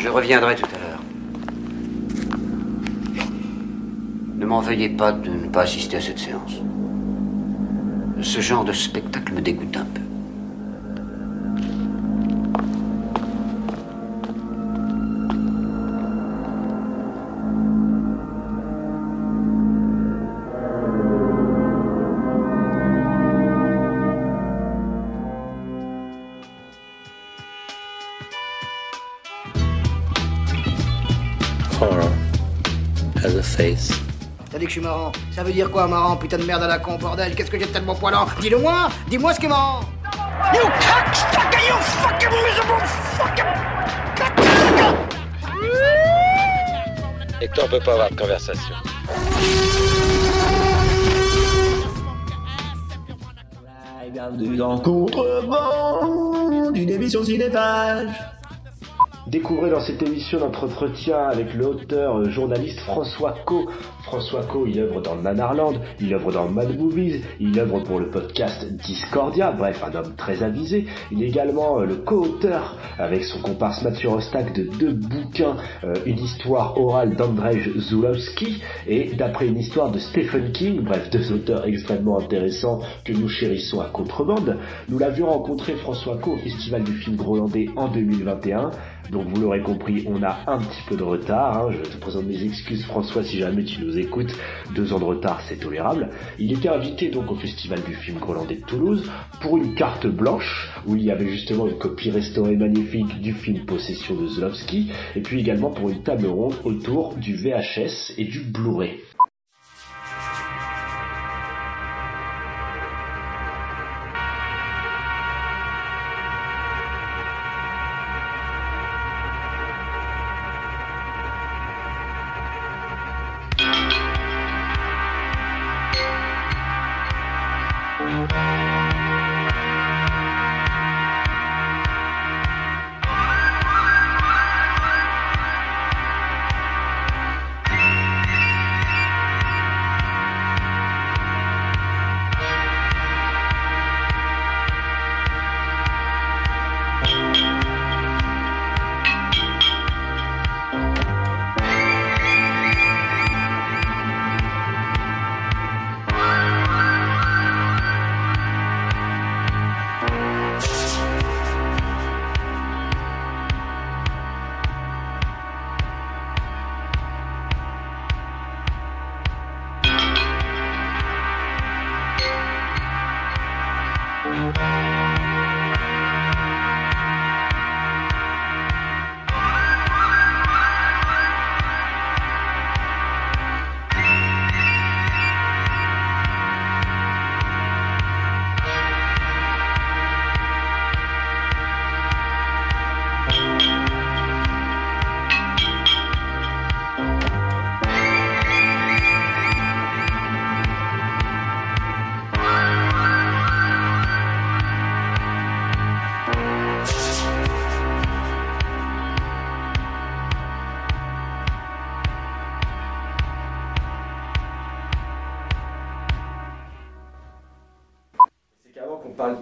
Je reviendrai tout à l'heure. Ne m'en veuillez pas de ne pas assister à cette séance. Ce genre de spectacle me dégoûte un peu. Marrant. Ça veut dire quoi, marrant Putain de merde à la con, bordel? Qu'est-ce que j'ai de tellement poilant? Dis-le-moi Dis-moi ce qui est marrant You cocksucker, you fucking miserable fucking... Et toi, on peut pas avoir de conversation. Bienvenue dans Contrevent d'une émission cinéphage. Découvrez dans cette émission notre entretien avec l'auteur euh, journaliste François Co. François Co, il œuvre dans Nanarland, il œuvre dans Mad Movies, il œuvre pour le podcast Discordia, bref, un homme très avisé. Il est également euh, le co-auteur avec son comparse Mathieu Rostac de deux bouquins, euh, une histoire orale d'Andrzej Zulawski et d'après une histoire de Stephen King, bref, deux auteurs extrêmement intéressants que nous chérissons à contrebande. Nous l'avions rencontré François Co au Festival du film grolandais en 2021. Donc vous l'aurez compris, on a un petit peu de retard. hein. Je te présente mes excuses François si jamais tu nous écoutes. Deux ans de retard, c'est tolérable. Il était invité donc au Festival du film grolandais de Toulouse pour une carte blanche où il y avait justement une copie restaurée magnifique du film Possession de Zlowski et puis également pour une table ronde autour du VHS et du Blu-ray.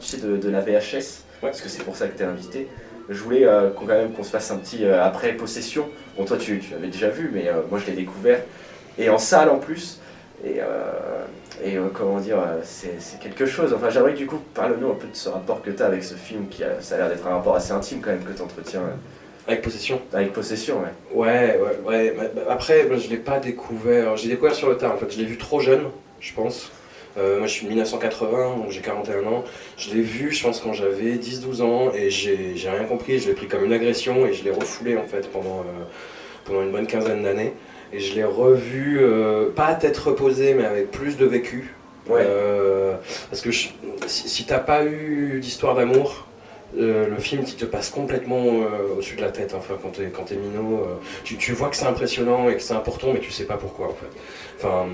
Tu sais, de, de la VHS, parce que c'est pour ça que tu es invité, je voulais euh, qu'on, quand même qu'on se fasse un petit euh, après possession. Bon, toi tu, tu l'avais déjà vu, mais euh, moi je l'ai découvert. Et en salle en plus. Et, et comment dire, c'est, c'est quelque chose. Enfin, j'aimerais que du coup, parle-nous un peu de ce rapport que tu as avec ce film, qui a, ça a l'air d'être un rapport assez intime quand même que tu entretiens Avec Possession avec Possession. Ouais. Ouais, ouais, ouais. Bah, bah, Après, je l'ai pas découvert. J'ai découvert sur le tard, en fait. Je l'ai vu trop jeune, je pense. Euh, moi, je suis de 1980, donc j'ai 41 ans. Je l'ai vu, je pense, quand j'avais 10-12 ans, et j'ai rien compris. Je l'ai pris comme une agression, et je l'ai refoulé, en fait, pendant, euh, pendant une bonne quinzaine d'années. Et je l'ai revu, euh, pas à tête reposée, mais avec plus de vécu. Ouais. Parce que je- si, si t'as pas eu d'histoire d'amour, euh, le film qui te passe complètement euh, au-dessus de la tête, enfin quand t'es quand minot, euh, tu, tu vois que c'est impressionnant et que c'est important, mais tu sais pas pourquoi en fait. Enfin,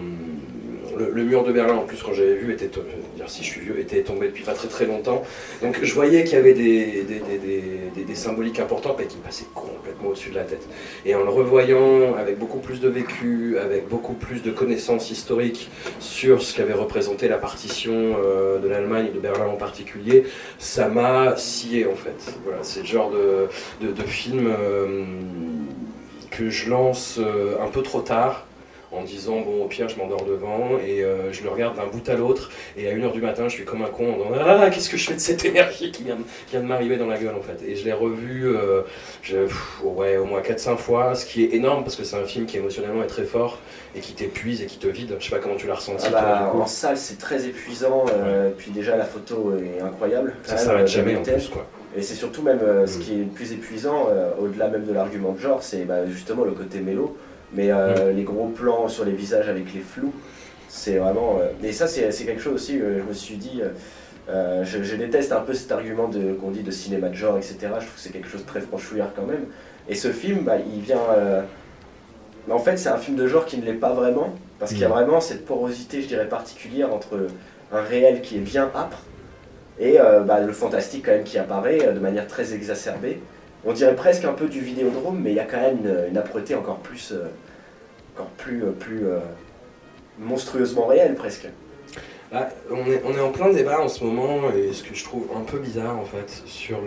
le, mur de Berlin en plus quand j'avais vu était, to- je veux dire si je suis vieux, était tombé depuis pas très très longtemps. Donc je voyais qu'il y avait des, des, des, des, symboliques importantes, mais qui me passaient complètement au-dessus de la tête. Et en le revoyant avec beaucoup plus de vécu, avec beaucoup plus de connaissances historiques sur ce qu'avait représenté la partition euh, de l'Allemagne et de Berlin en particulier, ça m'a scié en fait. Voilà, c'est le genre de, de, de film euh, que je lance euh, un peu trop tard en disant bon au pire je m'endors devant et euh, je le regarde d'un bout à l'autre et à 1h du matin je suis comme un con en disant ah qu'est-ce que je fais de cette énergie qui vient, de- qui vient de m'arriver dans la gueule en fait et je l'ai revu euh, je- pff, ouais, au moins 4-5 fois ce qui est énorme parce que c'est un film qui émotionnellement est très fort et qui t'épuise et qui te vide je sais pas comment tu l'as ressenti Ah bah, en salle, c'est très épuisant. euh, Puis déjà, la photo est incroyable. ça s'arrête jamais en plus quoi Et c'est surtout même ce Mm. qui est le plus épuisant, au-delà même de l'argument de genre, c'est bah, justement le côté mélo. Mais euh, les gros plans sur les visages avec les flous, c'est vraiment. euh, Et ça, c'est quelque chose aussi, euh, je me suis dit. euh, euh, je, je déteste un peu cet argument qu'on dit de cinéma de genre, etc. Je trouve que c'est quelque chose de très franchouillard quand même. Et ce film, bah, il vient. En fait, c'est un film de genre qui ne l'est pas vraiment, parce qu'il y a Mm. vraiment cette porosité, je dirais, particulière entre un réel qui est bien âpre et bah, le fantastique quand même qui apparaît de manière très exacerbée. On dirait presque un peu du vidéodrome, mais il y a quand même une, une encore plus, euh, encore plus, euh, plus euh, monstrueusement réelle presque. Bah, on, est, en plein débat en ce moment, et ce que je trouve un peu bizarre en fait, sur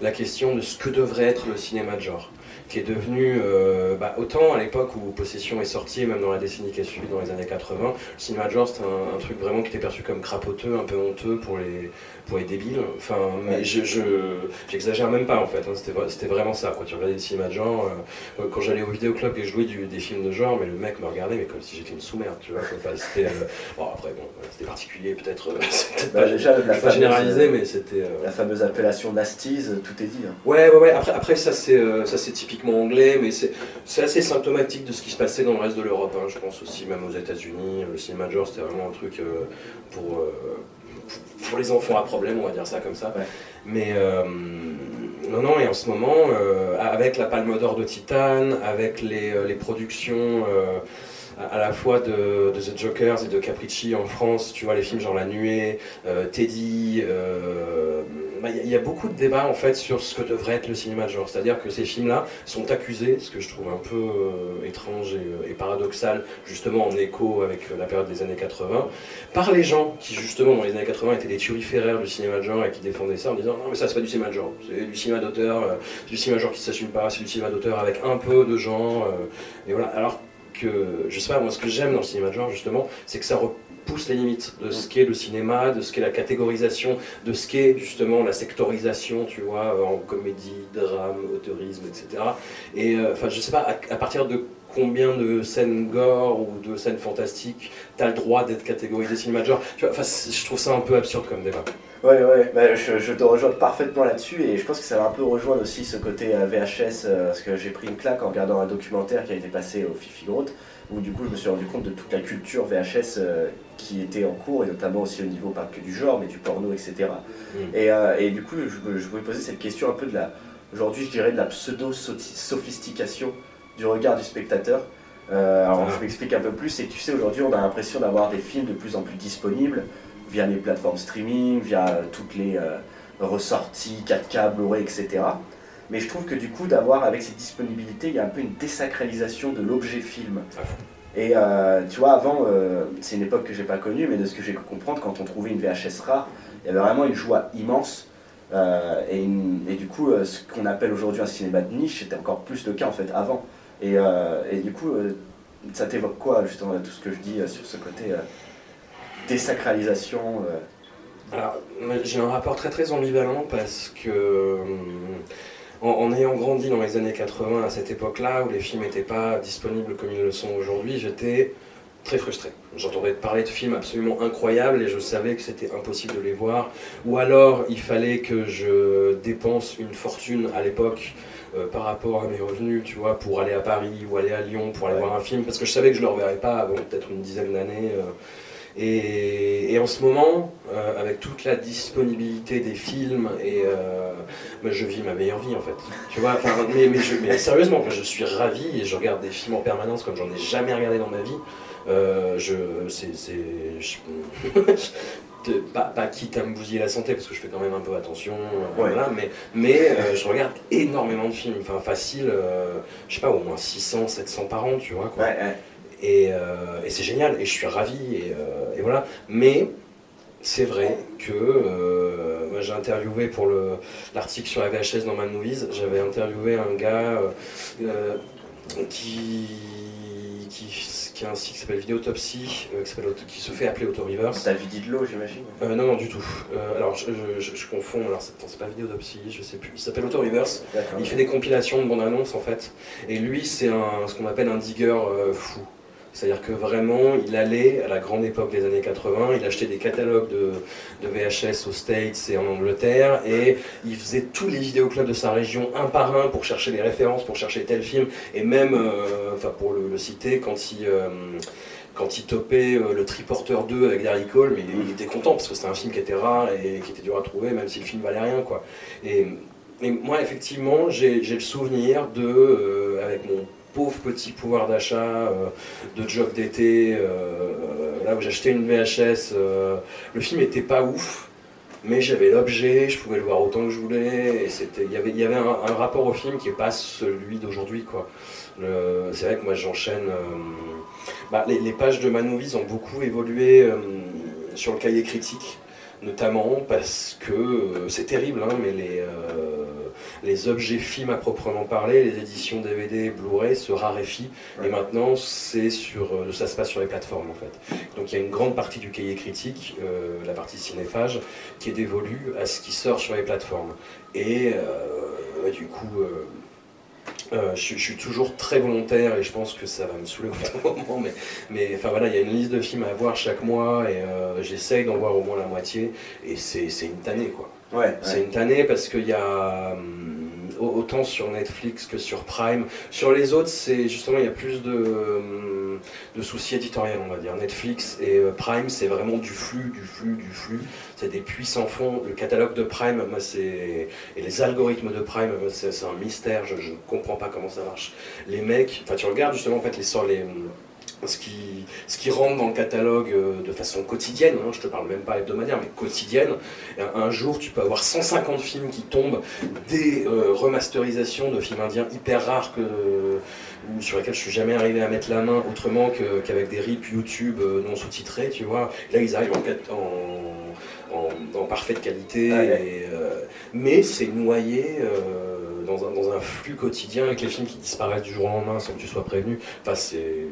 la question de ce que devrait être le cinéma de genre, qui est devenu, euh, bah, autant à l'époque où Possession est sorti, même dans la décennie qui a suivi, dans les années 80, le cinéma de genre c'était un, un truc vraiment qui était perçu comme crapoteux, un peu honteux pour les, pour les débiles. Enfin, mais je, je- j'exagère même pas en fait, hein, c'était, vra- c'était vraiment ça. Quand tu regardais le cinéma de genre, euh, quand j'allais au vidéoclub et jouais du, des films de genre, mais le mec me regardait, mais comme si j'étais une sous-merde, tu vois. Enfin, c'était, euh, bon, après, bon, c'était particulier, peut-être, euh, peut-être Bah, pas, déjà, je la euh, mais c'était. euh, La fameuse appellation Nasties, euh, tout est dit. hein. Ouais, ouais, ouais. Après, après ça, c'est, euh, ça, c'est typiquement anglais, mais c'est, assez symptomatique de ce qui se passait dans le reste de l'Europe. hein. Je pense aussi, même aux États-Unis, le cinéma de genre, c'était vraiment un truc euh, pour, euh, pour les enfants à problème, on va dire ça comme ça. Ouais. Mais euh, non, non, et en ce moment, euh, avec la Palme d'Or de Titan, avec les, euh, les productions. euh, à la fois de, de The Jokers et de Capricci en France, tu vois, les films genre La Nuée, euh, Teddy, euh, il y, a- il y a beaucoup de débats en fait sur ce que devrait être le cinéma de genre. C'est-à-dire que ces films-là sont accusés, ce que je trouve un peu euh, étrange et, euh, et paradoxal, justement en écho avec la période des années 80, par les gens qui justement dans les années 80 étaient des turiféraires du cinéma de genre et qui défendaient ça en disant non mais ça c'est pas du cinéma de genre, c'est du cinéma d'auteur, euh, du cinéma de genre qui s'assume pas, c'est du cinéma d'auteur avec un peu de genre, et voilà. Alors que, je sais pas, moi ce que j'aime dans le cinéma de genre justement, c'est que ça repousse les limites de ce qu'est le cinéma, de ce qu'est la catégorisation, de ce qu'est justement la sectorisation, tu vois, euh, en comédie, drame, autorisme, etc. Et euh, enfin, je sais pas, à, partir de combien de scènes gore ou de scènes fantastiques t'as le droit d'être catégorisé cinéma de genre tu vois, je trouve ça un peu absurde comme débat. Ouais, ouais, bah, je, te rejoins parfaitement là-dessus et je pense que ça va un peu rejoindre aussi ce côté euh, VHS parce que j'ai pris une claque en regardant un documentaire qui a été passé au Fifi Grotte où du coup je me suis rendu compte de toute la culture VHS euh, qui était en cours et notamment aussi au niveau pas que du genre mais du porno, etc. Mm. Et, euh, et du coup je, voulais poser cette question un peu de la, aujourd'hui je dirais de la pseudo-sophistication du regard du spectateur. Euh, alors Ah. je m'explique un peu plus, c'est que tu sais aujourd'hui on a l'impression d'avoir des films de plus en plus disponibles via les plateformes streaming, via toutes les ressorties 4K, Blu-ray, etc. Mais je trouve que du coup d'avoir avec cette disponibilité, il y a un peu une désacralisation de l'objet film. Et euh, tu vois, avant, euh, c'est une époque que j'ai pas connue, mais de ce que j'ai pu comprendre, quand on trouvait une VHS rare, il y avait vraiment une joie immense. euh, et, du coup, ce qu'on appelle aujourd'hui un cinéma de niche, c'était encore plus le cas en fait avant. Et, et du coup, ça t'évoque quoi justement tout ce que je dis sur ce côté désacralisation Alors, j'ai un rapport très très ambivalent parce que hum, en, en ayant grandi dans les années 80 à cette époque-là où les films n'étaient pas disponibles comme ils le sont aujourd'hui, j'étais très frustré. J'entendais parler de films absolument incroyables et je savais que c'était impossible de les voir. Ou alors il fallait que je dépense une fortune à l'époque euh, par rapport à mes revenus, tu vois, pour aller à Paris ou aller à Lyon pour aller Ouais. voir un film, parce que je savais que je ne le reverrais pas avant peut-être une dizaine d'années. euh, et, et en ce moment, euh, avec toute la disponibilité des films, et euh, bah, je vis ma meilleure vie en fait. Tu vois, mais, mais, je- mais sérieusement, je suis ravi et je regarde des films en permanence comme j'en ai jamais regardé dans ma vie. Euh, je, c'est, pas, pas quitte à me bousiller la santé parce que je fais quand même un peu attention, euh, Ouais. voilà, mais, mais euh, je regarde énormément de films, enfin facile, euh, je sais pas, au moins 600, 700 par an, tu vois. Quoi. Ouais, ouais. Et, euh, et c'est génial, et je suis ravi, et, euh, et voilà. Mais c'est vrai que euh, moi, j'ai interviewé pour le- l'article sur la VHS dans Movies, j'avais interviewé un gars euh, qui, qui, qui a un site qui s'appelle Vidéotopsie, euh, qui, se fait appeler Autoreverse. David Didlo, j'imagine? Euh, non, non, du tout. Alors, je, je- je- je confonds, alors c'est pas Vidéotopsie, je sais plus. Il s'appelle Autoreverse. Il fait des compilations de bandes annonces en fait. Et lui, c'est un, ce qu'on appelle un digger fou. C'est-à-dire que vraiment, il allait à la grande époque des années 80, il achetait des catalogues de, de VHS aux States et en Angleterre, et il faisait tous les vidéoclubs de sa région un par un pour chercher les références, pour chercher tel film, et même, euh, pour le, citer, quand il, euh, quand il topait euh, le Triporteur 2 avec Gary Cole, mais il, était content parce que c'était un film qui était rare et qui était dur à trouver, même si le film valait rien, quoi. Et, moi, effectivement, j'ai le souvenir de, avec mon pauvre petit pouvoir d'achat euh, de job d'été, euh, là où j'achetais une VHS, euh, le film était pas ouf, mais j'avais l'objet, je pouvais le voir autant que je voulais, et c'était, il y avait, il y avait un, rapport au film qui est pas celui d'aujourd'hui, quoi. C'est vrai que moi j'enchaîne. bah, les, pages de Manovis ont beaucoup évolué sur le cahier critique, notamment parce que c'est terrible, hein, mais les, les objets films à proprement parler, les éditions DVD, Blu-ray se raréfient et maintenant c'est sur, euh, ça se passe sur les plateformes en fait. Donc il y a une grande partie du cahier critique, euh, la partie cinéphage, qui est dévolue à ce qui sort sur les plateformes. Et euh, du coup. euh, euh, je, suis- je suis toujours très volontaire et je pense que ça va me saouler au bout d'un moment, mais, mais enfin voilà, il y a une liste de films à voir chaque mois et euh, j'essaye d'en voir au moins la moitié et c'est c'est une tannée quoi. Ouais, C'est une tannée parce qu'il y a hum, au- autant sur Netflix que sur Prime. Sur les autres, c'est justement il y a plus de, hum, de soucis éditoriaux, on va dire. Netflix et euh, Prime, c'est vraiment du flux, du flux, du flux. C'est des puits sans fond. Le catalogue de Prime, moi, c'est et les algorithmes de Prime, c'est un mystère. Je, ne comprends pas comment ça marche. Les mecs, enfin tu regardes justement en fait les les hum, ce qui, ce qui rentre dans le catalogue euh, de façon quotidienne, hein, je te parle même pas hebdomadaire, mais quotidienne, un, un jour tu peux avoir 150 films qui tombent, des euh, remasterisations de films indiens hyper rares que, ou sur lesquels je suis jamais arrivé à mettre la main autrement que- qu'avec des rips YouTube euh, non sous-titrés, tu vois. Là ils arrivent en, en, en- en parfaite qualité, et, euh, mais c'est noyé euh, dans, un, dans un flux quotidien avec les films qui disparaissent du jour au lendemain sans que tu sois prévenu. Enfin, c'est.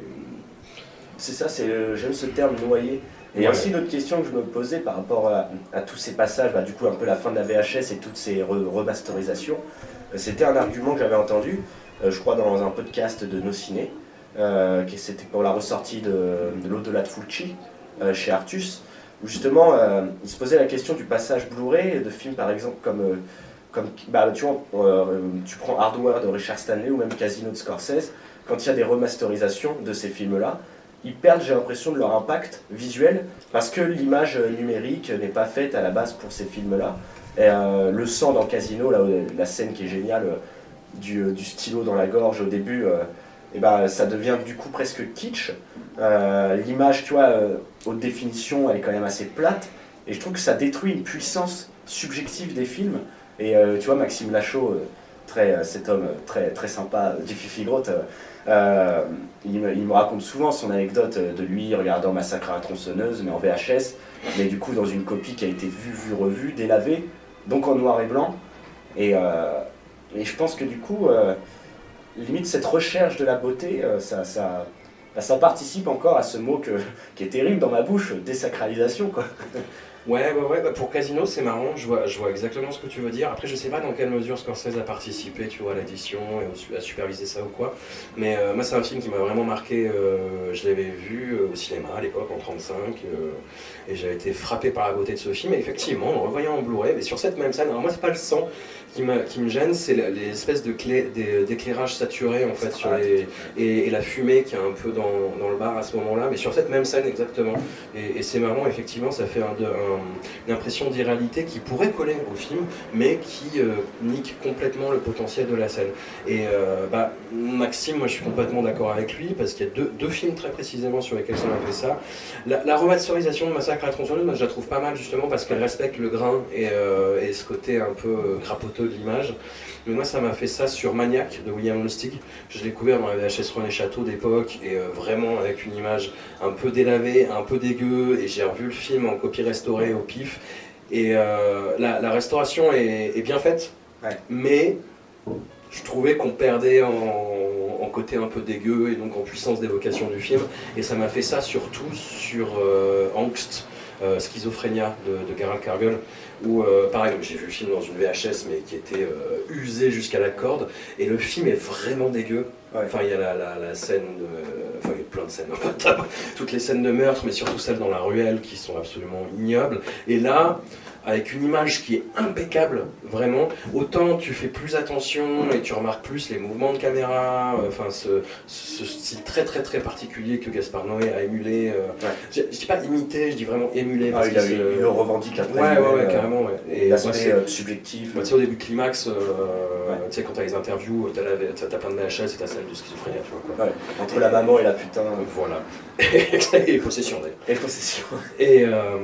C'est ça, c'est j'aime ce terme noyé. Et Ouais. aussi une autre question que je me posais par rapport à, à tous ces passages, bah, du coup un peu la fin de la VHS et toutes ces re- remasterisations. Euh, C'était un argument que j'avais entendu, euh, je crois dans un podcast de Nos Ciné, euh, qui c'était pour la ressortie de, de l'au-delà de Fulci euh, chez Artus, où justement il se posait la question du passage Blu-ray de films par exemple comme, comme bah, tu, vois, tu prends Hardware de Richard Stanley ou même Casino de Scorsese, quand il y a des remasterisations de ces films-là, ils perdent, j'ai l'impression, de leur impact visuel parce que l'image euh, numérique n'est pas faite à la base pour ces films-là. Euh, le sang dans Casino, la scène qui est géniale, euh, du, stylo dans la gorge au début, et ben, ça devient du coup presque kitsch. L'image, tu vois, haute définition, elle est quand même assez plate. Et je trouve que ça détruit une puissance subjective des films. Et tu vois, Maxime Lachaud, très, euh, cet homme euh, très, très sympa euh, du Fifi il, me, raconte souvent son anecdote de lui regardant Massacre à la tronçonneuse, mais en VHS, mais du coup dans une copie qui a été vue, vue, revue, délavée, donc en noir et blanc. Et, je pense que du coup, limite cette recherche de la beauté, ça, ça, bah, ça participe encore à ce mot que, qui est terrible dans ma bouche, désacralisation. Quoi. Ouais, ouais, ouais. bah, pour Casino, c'est marrant. Je vois, je vois exactement ce que tu veux dire. Après, je sais pas dans quelle mesure Scorsese a participé, tu vois, à l'édition et au su- à superviser ça ou quoi. Mais euh, moi, c'est un film qui m'a vraiment marqué. euh, je l'avais vu euh, au cinéma à l'époque, en 35. euh, et j'avais été frappé par la beauté de ce film. Et effectivement, en le revoyant en Blu-ray, mais sur cette même scène, alors moi, c'est pas le sang qui, me gêne, c'est la- les espèces de d'éclairage saturé en fait sur les, et, et la fumée qui est un peu dans, dans le bar à ce moment-là, mais sur cette même scène exactement. Et, et c'est marrant, effectivement, ça fait un- de- un- une impression d'irréalité qui pourrait coller au film, mais qui euh, nique complètement le potentiel de la scène. Et euh, bah, Maxime, moi je suis complètement d'accord avec lui, parce qu'il y a deux, deux films très précisément sur lesquels ça m'a fait ça. La, la remasterisation de Massacre à la tronçonneuse, moi je la trouve pas mal justement parce qu'elle respecte le grain et, euh, et ce côté un peu crapoteux de l'image. Mais moi, ça m'a fait ça sur Maniac de William Lustig. Je l'ai découvert dans la VHS René Château d'époque et euh, vraiment avec une image un peu délavée, un peu dégueu. Et j'ai revu le film en copie restaurée au pif. Et euh, la, la restauration est, est bien faite, Ouais. mais je trouvais qu'on perdait en, en côté un peu dégueu et donc en puissance d'évocation du film. Et ça m'a fait ça surtout sur euh, Angst, euh, Schizophrénia de, de Gerald Cargill, où euh, pareil, j'ai vu le film dans une VHS mais qui était euh, usé jusqu'à la corde. Et le film est vraiment dégueu. Ouais. Enfin, il y a la, la- la scène de. Enfin, il y a plein de scènes. Toutes les scènes de meurtre, mais surtout celles dans la ruelle qui sont absolument ignobles. Et là, avec une image qui est impeccable, vraiment, autant tu fais plus attention et tu remarques plus les mouvements de caméra, euh, enfin, ce, ce style très très très particulier que Gaspard Noé a émulé. euh, Ouais. Je, je dis pas imité, je dis vraiment émulé. Ah, parce il, a- il le revendique après. Ouais, ouais, ouais, lui-même, carrément, ouais. euh, Et L'aspect euh, subjectif. bah, tu sais, au début de climax, euh, Ouais. tu sais, quand t'as les interviews, t'as, t'as plein de VHS et t'as celle de schizophrénie, tu vois Entre la maman et la putain. Euh, Voilà. et possession d'ailleurs. Et possession. Et, euh,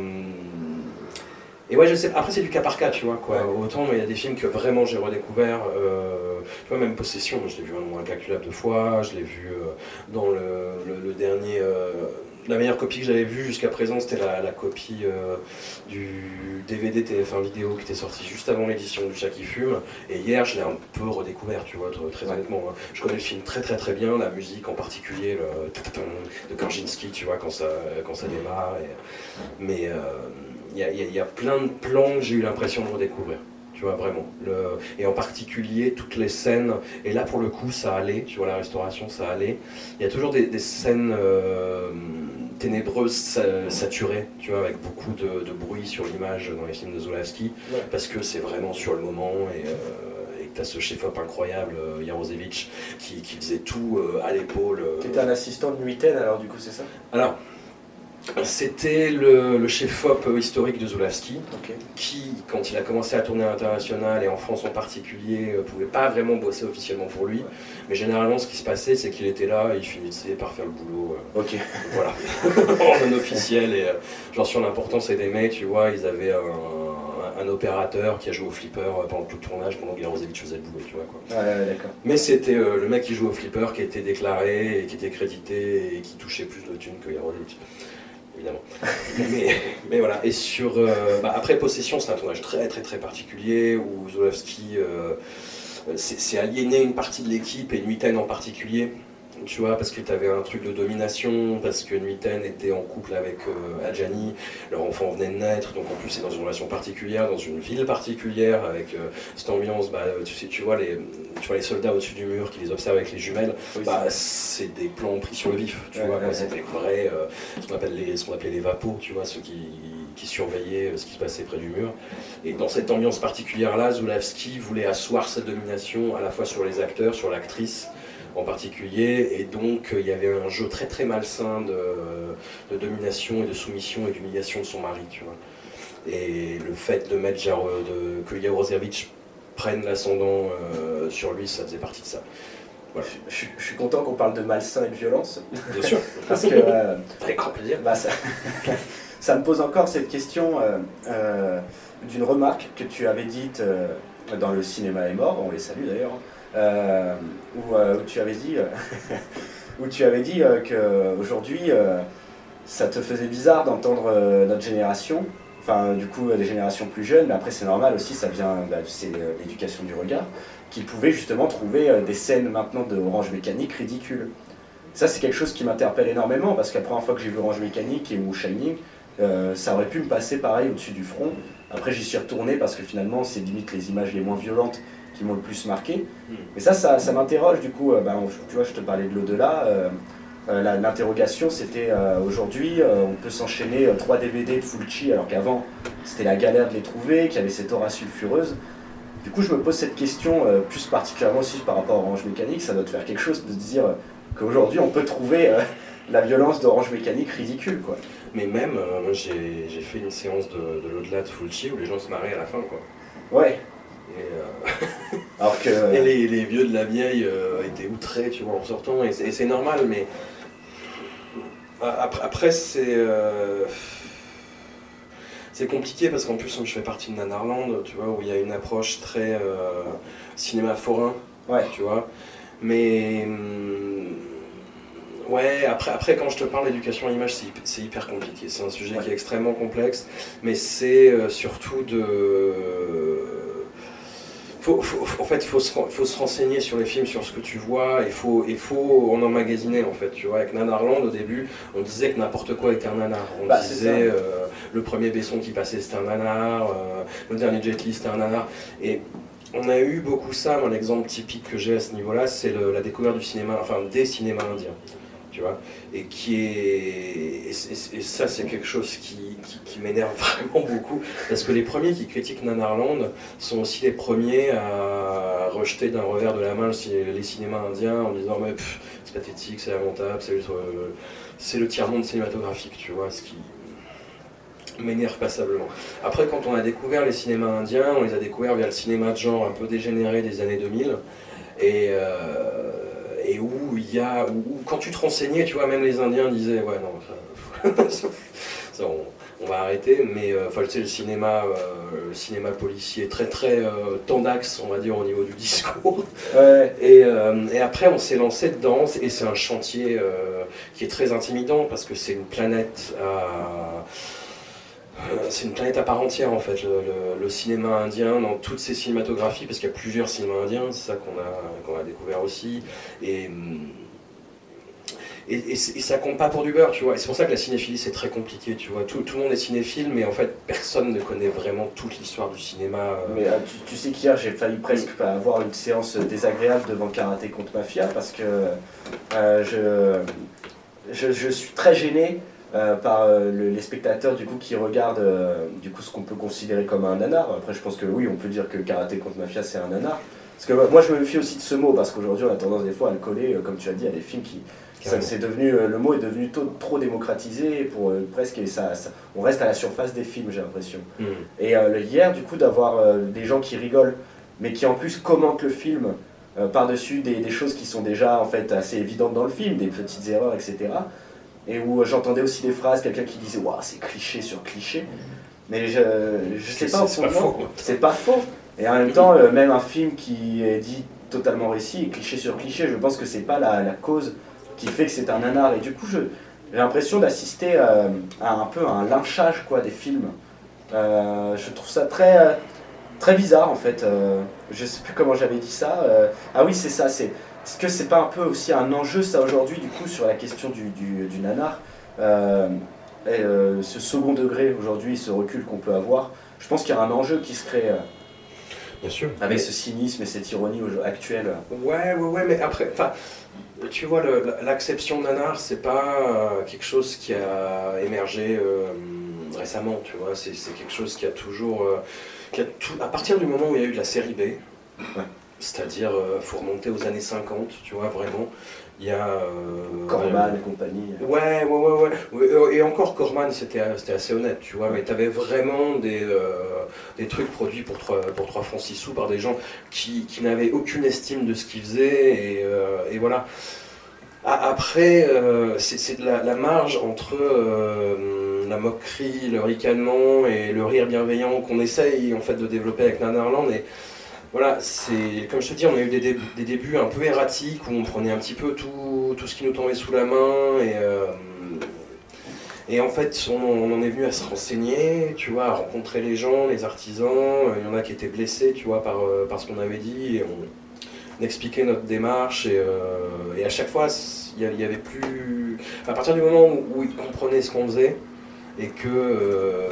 et ouais, je sais. Après, c'est du cas par cas, tu vois. Quoi. Ouais. Autant il y a des films que vraiment j'ai redécouvert. euh, tu vois, même Possession, je l'ai vu un nombre incalculable de fois. Je l'ai vu euh, dans le, le- le dernier. euh, la meilleure copie que j'avais vue jusqu'à présent, c'était la, la copie du DVD TF1 vidéo qui était sorti juste avant l'édition du Chat qui fume. Et hier, je l'ai un peu redécouvert, tu vois, très, honnêtement. hein. Je connais le film très très très bien, la musique en particulier, le de Kanjinsky, tu vois, quand ça, quand ça démarre. et- mais euh, y, a, il y a- il y a plein de plans que j'ai eu l'impression de redécouvrir. Tu vois, vraiment. Le, et en particulier, toutes les scènes. Et là, pour le coup, ça allait. Tu vois, la restauration, ça allait. Il y a toujours des, des scènes euh, ténébreuses, sa- saturées, tu vois, avec beaucoup de, de bruit sur l'image dans les films de Zulawski. Ouais. Parce que c'est vraiment sur le moment. Et, euh, et que tu as ce chef-op incroyable, euh, Jarosevich, qui, qui faisait tout euh, à l'épaule. euh. T'étais un assistant de Nuitaine alors du coup c'est ça? Alors, c'était le, le chef-op historique de Zulawski qui, quand il a commencé à tourner à l'international et en France en particulier, ne pouvait pas vraiment bosser officiellement pour lui. Mais généralement, ce qui se passait, c'est qu'il était là et il finissait par faire le boulot. euh, Ok. voilà, en non officiel. Et euh, genre sur l'importance des mecs, tu vois, ils avaient un, un opérateur qui a joué au flipper euh, pendant tout le tournage, pendant que Jarosevich faisait le boulot, tu vois quoi. Mais c'était euh, le mec qui jouait au flipper qui était déclaré et qui était crédité et qui touchait plus de thunes que Jarosevich. Mais, mais voilà. Et sur. euh, bah, après Possession, c'est un tournage très très très particulier où Zulawski euh, s'est s'est aliéné une partie de l'équipe et Nuiten en particulier. Tu vois, parce que tu avais un truc de domination, parce que Nuiten était en couple avec euh, Adjani, leur enfant venait de naître, donc en plus c'est dans une relation particulière, dans une ville particulière, avec euh, cette ambiance, bah, tu sais, tu vois les, tu vois les soldats au-dessus du mur qui les observent avec les jumelles, Oui, bah, c'est des plans pris sur le vif, tu Ouais, vois, ouais, quoi, ouais. c'était vrai, euh, ce qu'on appelle les, ce qu'on appelait les vapos, tu vois, ceux qui, qui surveillaient euh, ce qui se passait près du mur. Et dans cette ambiance particulière-là, Zulawski voulait asseoir sa domination à la fois sur les acteurs, sur l'actrice en particulier, et donc euh, il y avait un jeu très très malsain de, de domination et de soumission et d'humiliation de son mari, tu vois. Et le fait de mettre Jaro- de, que Jarosevich prenne l'ascendant euh, sur lui, ça faisait partie de ça. Voilà. Je, je- je suis content qu'on parle de malsain et de violence Bien sûr, parce que euh, avec grand plaisir. bah, ça, ça me pose encore cette question euh, d'une remarque que tu avais dite dans le cinéma est mort, on les salue d'ailleurs, euh, où, euh, où tu avais dit, euh, où tu avais dit que aujourd'hui euh, ça te faisait bizarre d'entendre notre génération, enfin du coup des générations plus jeunes, mais après c'est normal aussi, ça vient, bah, c'est l'éducation du regard, qui pouvaient justement trouver des scènes maintenant de Orange Mécanique ridicules. Ça, c'est quelque chose qui m'interpelle énormément parce que la première fois que j'ai vu Orange Mécanique et ou Shining, ça aurait pu me passer pareil au-dessus du front. Après, j'y suis retourné parce que finalement, c'est limite les images les moins violentes qui m'ont le plus marqué. Mm. Mais ça, ça, ça m'interroge du coup. euh, on- tu vois, je te parlais de l'au-delà. euh, euh, L'interrogation, c'était euh, aujourd'hui, on peut s'enchaîner trois DVD de Fulci alors qu'avant, c'était la galère de les trouver, qu'il y avait cette aura sulfureuse. Du coup, je me pose cette question, plus particulièrement aussi par rapport à Orange Mécanique, ça doit te faire quelque chose de se dire qu'aujourd'hui, on peut trouver la violence d'Orange Mécanique ridicule, quoi. Mais même, euh, moi j'ai j'ai fait une séance de, de l'au-delà de Fulci où les gens se marraient à la fin, quoi. Ouais, Et, euh, alors que... Et les, les vieux de la vieille euh, étaient outrés, tu vois, en sortant, et c'est normal, mais après, après, c'est c'est compliqué parce qu'en plus, je fais partie de Nanarland, tu vois, où il y a une approche très cinéma forain, Ouais. tu vois, mais hum, Ouais, après, après quand je te parle d'éducation à l'image, c'est, hyper compliqué. C'est un sujet qui est extrêmement complexe, mais c'est euh, surtout de. Faut, faut- en fait, il faut se, faut se renseigner sur les films, sur ce que tu vois. Il faut, il faut en emmagasiner, en fait. Tu vois, avec Nanarland, au début, on disait que n'importe quoi était un nanar. On Bah, disait euh, le premier Besson qui passait, c'était un nanar. euh, le dernier Jet Li, c'était un nanar. Et on a eu beaucoup ça. Moi, l'exemple typique que j'ai à ce niveau-là, c'est la découverte du cinéma, enfin des cinémas indiens. Et qui est. Et, ça, c'est quelque chose qui, m'énerve vraiment beaucoup. Parce que les premiers qui critiquent Nanarland sont aussi les premiers à rejeter d'un revers de la main les cinémas indiens en disant Mais c'est pathétique, c'est lamentable, c'est le, c'est le tiers-monde cinématographique, tu vois, ce qui m'énerve passablement. Après, quand on a découvert les cinémas indiens, on les a découverts via le cinéma de genre un peu dégénéré des années 2000. Et, euh, et où il y a. Où, quand tu te renseignais, tu vois, même les Indiens disaient Ouais, non, ça, ça, on, on va arrêter. Mais euh, enfin, tu sais, le cinéma, euh, le cinéma policier, très très euh, tendax, on va dire, au niveau du discours. Ouais. Et, euh, et après, on s'est lancé dedans, et c'est un chantier qui est très intimidant parce que c'est une planète à. Euh, C'est une planète à part entière en fait, le, cinéma indien dans toutes ses cinématographies, parce qu'il y a plusieurs cinémas indiens, c'est ça qu'on a, découvert aussi. Et, hum, et, ça compte pas pour du beurre, tu vois. Et c'est pour ça que la cinéphilie c'est très compliqué, tu vois. Tout, tout le monde est cinéphile, mais en fait personne ne connaît vraiment toute l'histoire du cinéma. euh, Mais euh, tu, sais qu'hier j'ai failli presque avoir une séance désagréable devant Karaté contre Mafia parce que je, je suis très gêné euh, par euh, le- les spectateurs du coup qui regardent euh, du coup ce qu'on peut considérer comme un nanar. Après je pense que oui on peut dire que Karaté contre Mafia c'est un nanar. Parce que moi je me méfie aussi de ce mot parce qu'aujourd'hui on a tendance des fois à le coller comme tu as dit à des films qui c'est devenu le mot est devenu trop démocratisé pour presque et ça, ça- on reste à la surface des films j'ai l'impression. hum. Et le- hier, du coup, d'avoir des gens qui rigolent, mais qui en plus commentent le film euh, par-dessus des, des choses qui sont déjà en fait assez évidentes dans le film, des petites erreurs, etc. Et où j'entendais aussi des phrases, quelqu'un qui disait Waouh, c'est cliché sur cliché. Mais je, je sais pas, C'est pas faux. c'est pas faux. Et en même temps, euh, même un film qui est dit totalement récit, cliché sur cliché, je pense que c'est pas la, la cause qui fait que c'est un nanar. Et du coup, j'ai l'impression d'assister euh, à un peu un lynchage quoi, des films. Euh, je trouve ça très, très bizarre en fait. Euh, je sais plus comment j'avais dit ça. Euh, ah oui, c'est ça. C'est est-ce que c'est pas un peu aussi un enjeu ça aujourd'hui du coup sur la question du, du, du nanar Euh, et, euh, ce second degré aujourd'hui, ce recul qu'on peut avoir? Je pense qu'il y a un enjeu qui se crée euh, Bien sûr. avec ce cynisme et cette ironie actuelle. Ouais, ouais, ouais, mais après, enfin, tu vois, l'acception nanar, c'est pas quelque chose qui a émergé récemment, tu vois, c'est quelque chose qui a toujours. qui a tout, à partir du moment où il y a eu de la série B, c'est-à-dire, euh, faut remonter aux années 50, tu vois, vraiment, il y a. euh, Corman et compagnie. Ouais, ouais, ouais, ouais. Euh, Et encore, Corman, c'était assez honnête, tu vois, mais tu avais vraiment des, euh, des trucs produits pour 3, pour 3 francs 6 sous par des gens qui, qui n'avaient aucune estime de ce qu'ils faisaient, et, euh, et voilà. Après, euh, c'est de la, la marge entre euh, la moquerie, le ricanement et le rire bienveillant qu'on essaye en fait de développer avec Nanarland. Et voilà, c'est comme je te dis, on a eu des, dé- des débuts un peu erratiques où on prenait un petit peu tout, ce qui nous tombait sous la main et euh, en fait, on, en est venu à se renseigner, tu vois, à rencontrer les gens, les artisans. Euh, Il y en a qui étaient blessés, tu vois, par, euh, ce qu'on avait dit. Et on, expliquait notre démarche. Et, à chaque fois, il y avait plus. À partir du moment où ils comprenaient ce qu'on faisait et que euh,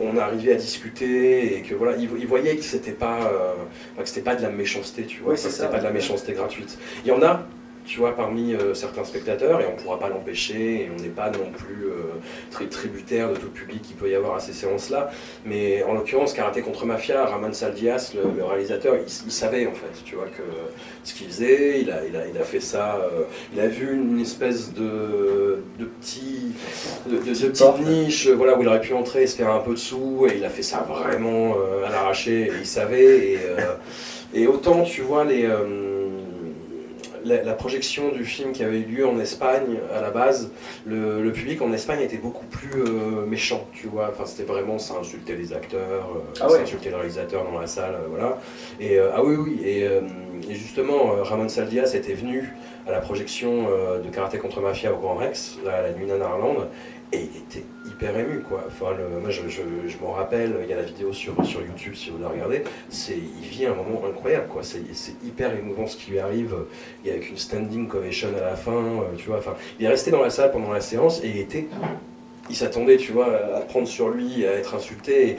on arrivait à discuter et que voilà, ils, ils voyaient que c'était pas, euh, que c'était pas de la méchanceté, tu vois, Oui, c'était pas de la méchanceté gratuite. Il y en a, tu vois, parmi euh, certains spectateurs, et on ne pourra pas l'empêcher, et on n'est pas non plus euh, très tributaire de tout le public qu'il peut y avoir à ces séances-là. Mais en l'occurrence, Karaté contre Mafia, Ramon Saldias, le, le réalisateur, il, il savait en fait, tu vois, que ce qu'il faisait, il a, il, a, il a fait ça, euh, il a vu une espèce de, de petit, de, de- de Petite niche, voilà, où il aurait pu entrer et se faire un peu de sous, et il a fait ça vraiment à l'arraché, et il savait, et, et autant, tu vois, les... la, la projection du film qui avait eu lieu en Espagne à la base, le, le public en Espagne était beaucoup plus euh, méchant, tu vois. Enfin, c'était vraiment, ça insultait les acteurs, euh, Ah ça ouais. insultait le réalisateur dans la salle, euh, voilà. Et ah oui, oui. Et, et justement, Ramon Saldias était venu à la projection de Karaté contre Mafia au Grand Rex, à la nuit Nanarland, et il était hyper ému, quoi. Moi, je, je, je m'en rappelle, il y a la vidéo sur, sur YouTube si vous la regardez. Il vit un moment incroyable, quoi. C'est, hyper émouvant ce qui lui arrive. Il y a une standing ovation à la fin, euh, tu vois. Enfin, il est resté dans la salle pendant la séance et il était, il s'attendait, tu vois, à prendre sur lui, à être insulté.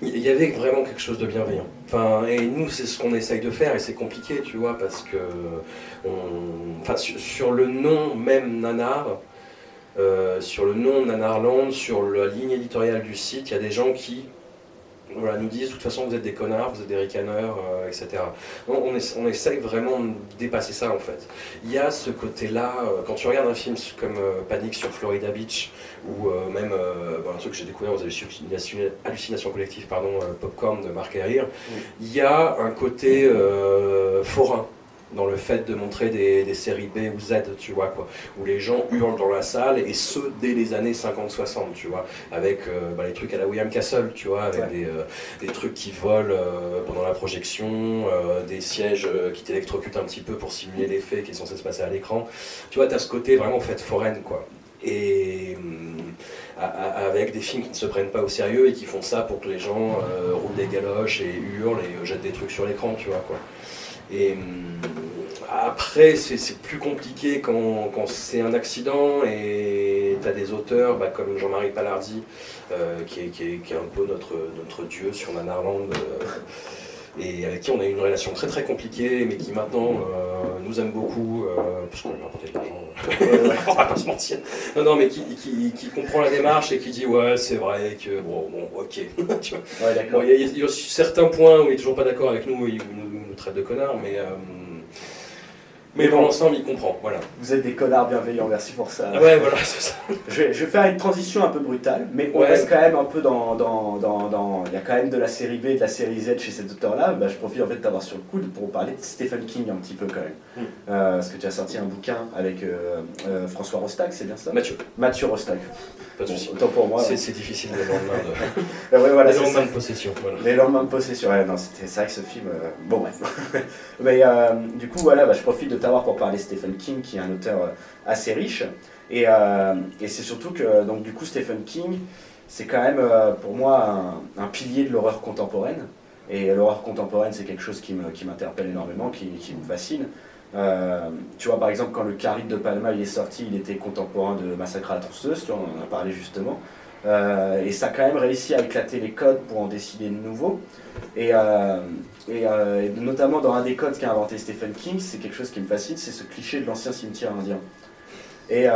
Il y avait vraiment quelque chose de bienveillant. Enfin, et nous, c'est ce qu'on essaye de faire, et c'est compliqué, tu vois, parce que enfin, sur, sur le nom même Nanar, euh, sur le nom Nanarland, sur la ligne éditoriale du site, il y a des gens qui voilà, nous disent de toute façon vous êtes des connards, vous êtes des ricaneurs, euh, etc. On, on, essa- on essaye vraiment de dépasser ça en fait. Il y a ce côté-là, euh, quand tu regardes un film comme euh, Panic sur Florida Beach, ou même bon, un truc que j'ai découvert aux hallucinations, hallucinations collectives, pardon, Popcorn de Marc Herrier, il y a un côté forain dans le fait de montrer des, des séries B ou Z, tu vois, quoi, où les gens hurlent dans la salle, et ce, dès les années 50-60, tu vois, avec euh, bah, les trucs à la William Castle, tu vois, avec Ouais. des, euh, des trucs qui volent euh, pendant la projection, des sièges qui t'électrocutent un petit peu pour simuler l'effet qui est censé se passer à l'écran. Tu vois, tu as ce côté vraiment fête foraine, quoi. Et a- avec des films qui ne se prennent pas au sérieux et qui font ça pour que les gens roulent des galoches et hurlent et jettent des trucs sur l'écran, tu vois, quoi. Et hum, après, c'est plus compliqué quand, c'est un accident et tu des auteurs bah, comme Jean-Marie Palardi, euh, qui, est, un peu notre, notre dieu sur Nanarland, euh, et avec qui on a eu une relation très très compliquée, mais qui maintenant euh, nous aime beaucoup, euh, parce qu'on lui a apporté de l'argent, on va pas se mentir. Non, non, mais qui, qui, qui comprend la démarche et qui dit ouais, c'est vrai que bon, bon ok. tu vois. Ouais, d'accord. Bon, il y, y a certains points où il est toujours pas d'accord avec nous, il nous, nous traite de connards, mais, euh, mais dans l'ensemble, il comprend. Voilà. Vous êtes des connards bienveillants, merci pour ça. Ouais, voilà, c'est ça. Je vais, je vais faire une transition un peu brutale, mais on Ouais. reste quand même un peu dans, dans, dans, dans- Il y a quand même de la série B et de la série Z chez cet auteur-là. Bah, je profite en fait de t'avoir sur le coude pour parler de Stephen King un petit peu quand même. Mm. Euh, parce que tu as sorti un bouquin avec euh, euh, François Rostac, c'est bien ça? Mathieu, Mathieu Rostac. pas de Bon, soucis. autant pour moi. C'est difficile le lendemain de, Euh, ouais, voilà, le c'est lendemain ça. de possession. Voilà. Les lendemains de possession, ouais, non, c'était vrai que ce film. bon, bref. Mais du coup, voilà, bah, je profite de t'avoir pour parler Stephen King, qui est un auteur euh, assez riche. Et, euh, et c'est surtout que, donc, du coup, Stephen King, c'est quand même euh, pour moi un, pilier de l'horreur contemporaine. Et l'horreur contemporaine, c'est quelque chose qui me- qui m'interpelle énormément, qui, qui me fascine. Tu vois, par exemple, quand le Caride de Palma il est sorti, il était contemporain de Massacre à la tronçonneuse, tu en a parlé justement. Euh, et ça a quand même réussi à éclater les codes pour en décider de nouveaux. Et, euh, euh, et notamment dans un des codes qu'a inventé Stephen King, c'est quelque chose qui me fascine, c'est ce cliché de l'ancien cimetière indien. Et,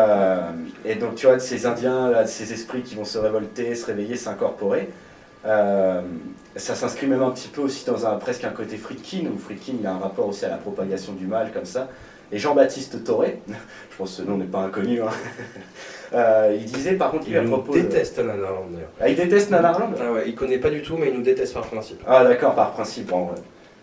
donc tu vois, de ces Indiens, là, ces esprits qui vont se révolter, se réveiller, s'incorporer, ça s'inscrit même un petit peu aussi dans un, presque un côté Friedkin, où Friedkin il a un rapport aussi à la propagation du mal comme ça. Et Jean-Baptiste Toré, je pense que ce nom n'est pas inconnu, hein. Euh, il disait par contre lui à Il de- déteste Nanarland d'ailleurs. Ah, il déteste Nanarland Ah ouais, il connaît pas du tout, mais il nous déteste par principe. Ah d'accord, par principe, bon, ouais.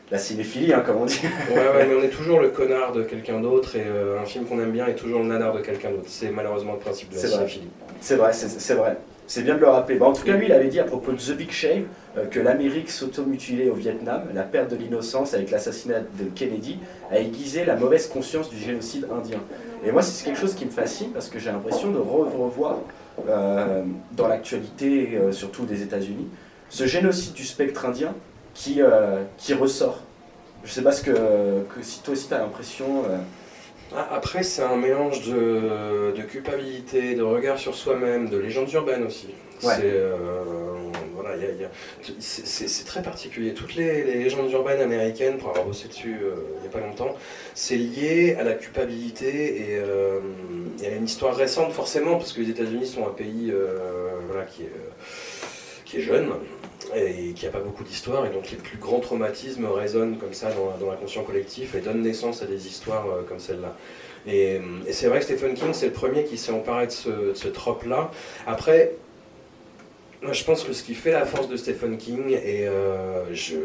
la cinéphilie, hein, comme on dit. Ouais, ouais, mais on est toujours le connard de quelqu'un d'autre et euh, un film qu'on aime bien est toujours le nanar de quelqu'un d'autre. C'est malheureusement le principe de la C'est vrai. cinéphilie. C'est vrai, c'est vrai. C'est bien de le rappeler. En tout cas, lui, il avait dit à propos de The Big Shave euh, que l'Amérique s'automutilait au Vietnam, la perte de l'innocence avec l'assassinat de Kennedy a aiguisé la mauvaise conscience du génocide indien. Et moi, c'est quelque chose qui me fascine parce que j'ai l'impression de re- revoir euh, dans l'actualité, euh, surtout des États-Unis, ce génocide du spectre indien qui, qui ressort. Je sais pas ce que si toi aussi tu as l'impression. Ah, Après, c'est un mélange de, de culpabilité, de regard sur soi-même, de légendes urbaines aussi. Ouais. C'est euh, voilà, très particulier. Toutes les, les légendes urbaines américaines, pour avoir bossé dessus euh, il n'y a pas longtemps, c'est lié à la culpabilité et euh, y a une histoire récente forcément, parce que les États-Unis sont un pays voilà, qui, est, euh, qui est jeune et qui n'a pas beaucoup d'histoire, et donc les plus grands traumatismes résonnent comme ça dans, dans l'inconscient collectif et donnent naissance à des histoires euh, comme celle-là. Et, et c'est vrai que Stephen King, c'est le premier qui s'est emparé de ce, de ce trope-là. Après, moi, je pense que ce qui fait la force de Stephen King, et euh, je,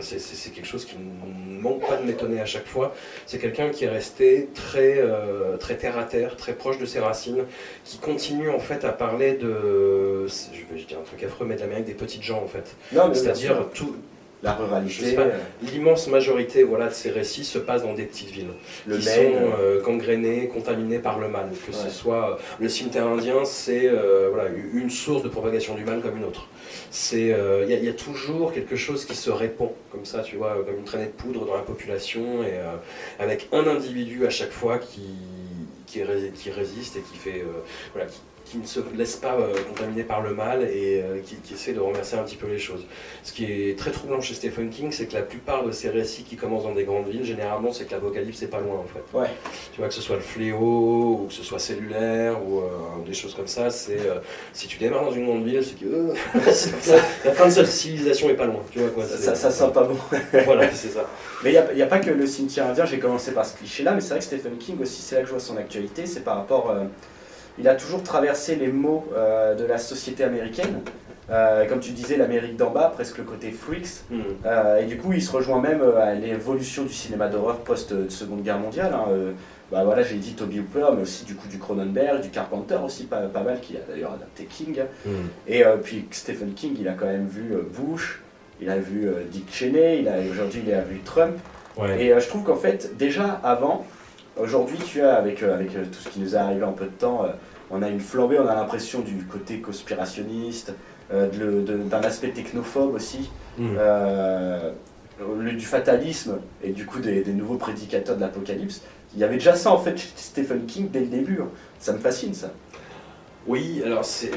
c'est- quelque chose qui ne manque pas de m'étonner à chaque fois. C'est quelqu'un qui est resté très, euh, très terre à terre, très proche de ses racines, qui continue en fait à parler de, je vais dire un truc affreux, mais de l'Amérique des petites gens en fait. C'est-à-dire tout, la ruralité, euh, l'immense majorité voilà, de ces récits se passe dans des petites villes le qui Maine, sont euh, gangrénées, contaminées par le mal. Que Ouais. ce soit euh, le cimetière indien, c'est euh, voilà, une source de propagation du mal comme une autre. C'est, euh, il y, a- il y a toujours quelque chose qui se répand comme ça, tu vois, comme une traînée de poudre dans la population, et avec un individu à chaque fois qui, qui, ré- qui résiste et qui fait, voilà, qui, qui ne se laisse pas euh, contaminer par le mal et euh, qui, qui essaie de remercier un petit peu les choses. Ce qui est très troublant chez Stephen King, c'est que la plupart de ses récits qui commencent dans des grandes villes, généralement, c'est que l'apocalypse n'est pas loin en fait. Ouais. Tu vois, que ce soit le fléau, ou que ce soit cellulaire, ou euh, des choses comme ça, c'est si tu démarres dans une grande ville, c'est que la fin de cette civilisation est pas loin. Tu vois quoi ça, sent pas bon. Voilà, c'est ça. Mais il n'y a, pas que le cimetière indien, j'ai commencé par ce cliché-là, mais c'est vrai que Stephen King aussi, c'est là que je vois son actualité, c'est par rapport... il a toujours traversé les mots euh, de la société américaine, Euh, comme tu disais, l'Amérique d'en bas, presque le côté freaks, Hmm. Euh, et du coup, il se rejoint même à l'évolution du cinéma d'horreur post-Seconde Guerre mondiale. hein, bah voilà, j'ai dit Toby Hooper, mais aussi du coup du Cronenberg, du Carpenter aussi, pas, pas mal, qui a d'ailleurs adapté King. Hmm. Et puis Stephen King, il a quand même vu Bush, il a vu Dick Cheney, il a aujourd'hui il a vu Trump. Ouais. Et je trouve qu'en fait, déjà avant, aujourd'hui, tu as, avec, euh, avec euh, tout ce qui nous est arrivé en peu de temps, euh, on a une flambée, on a l'impression du côté conspirationniste, d'un aspect technophobe aussi, le- du fatalisme et du coup des, des nouveaux prédicateurs de l'apocalypse. Il y avait déjà ça en fait chez Stephen King dès le début. hein. Ça me fascine ça. Oui, alors c'est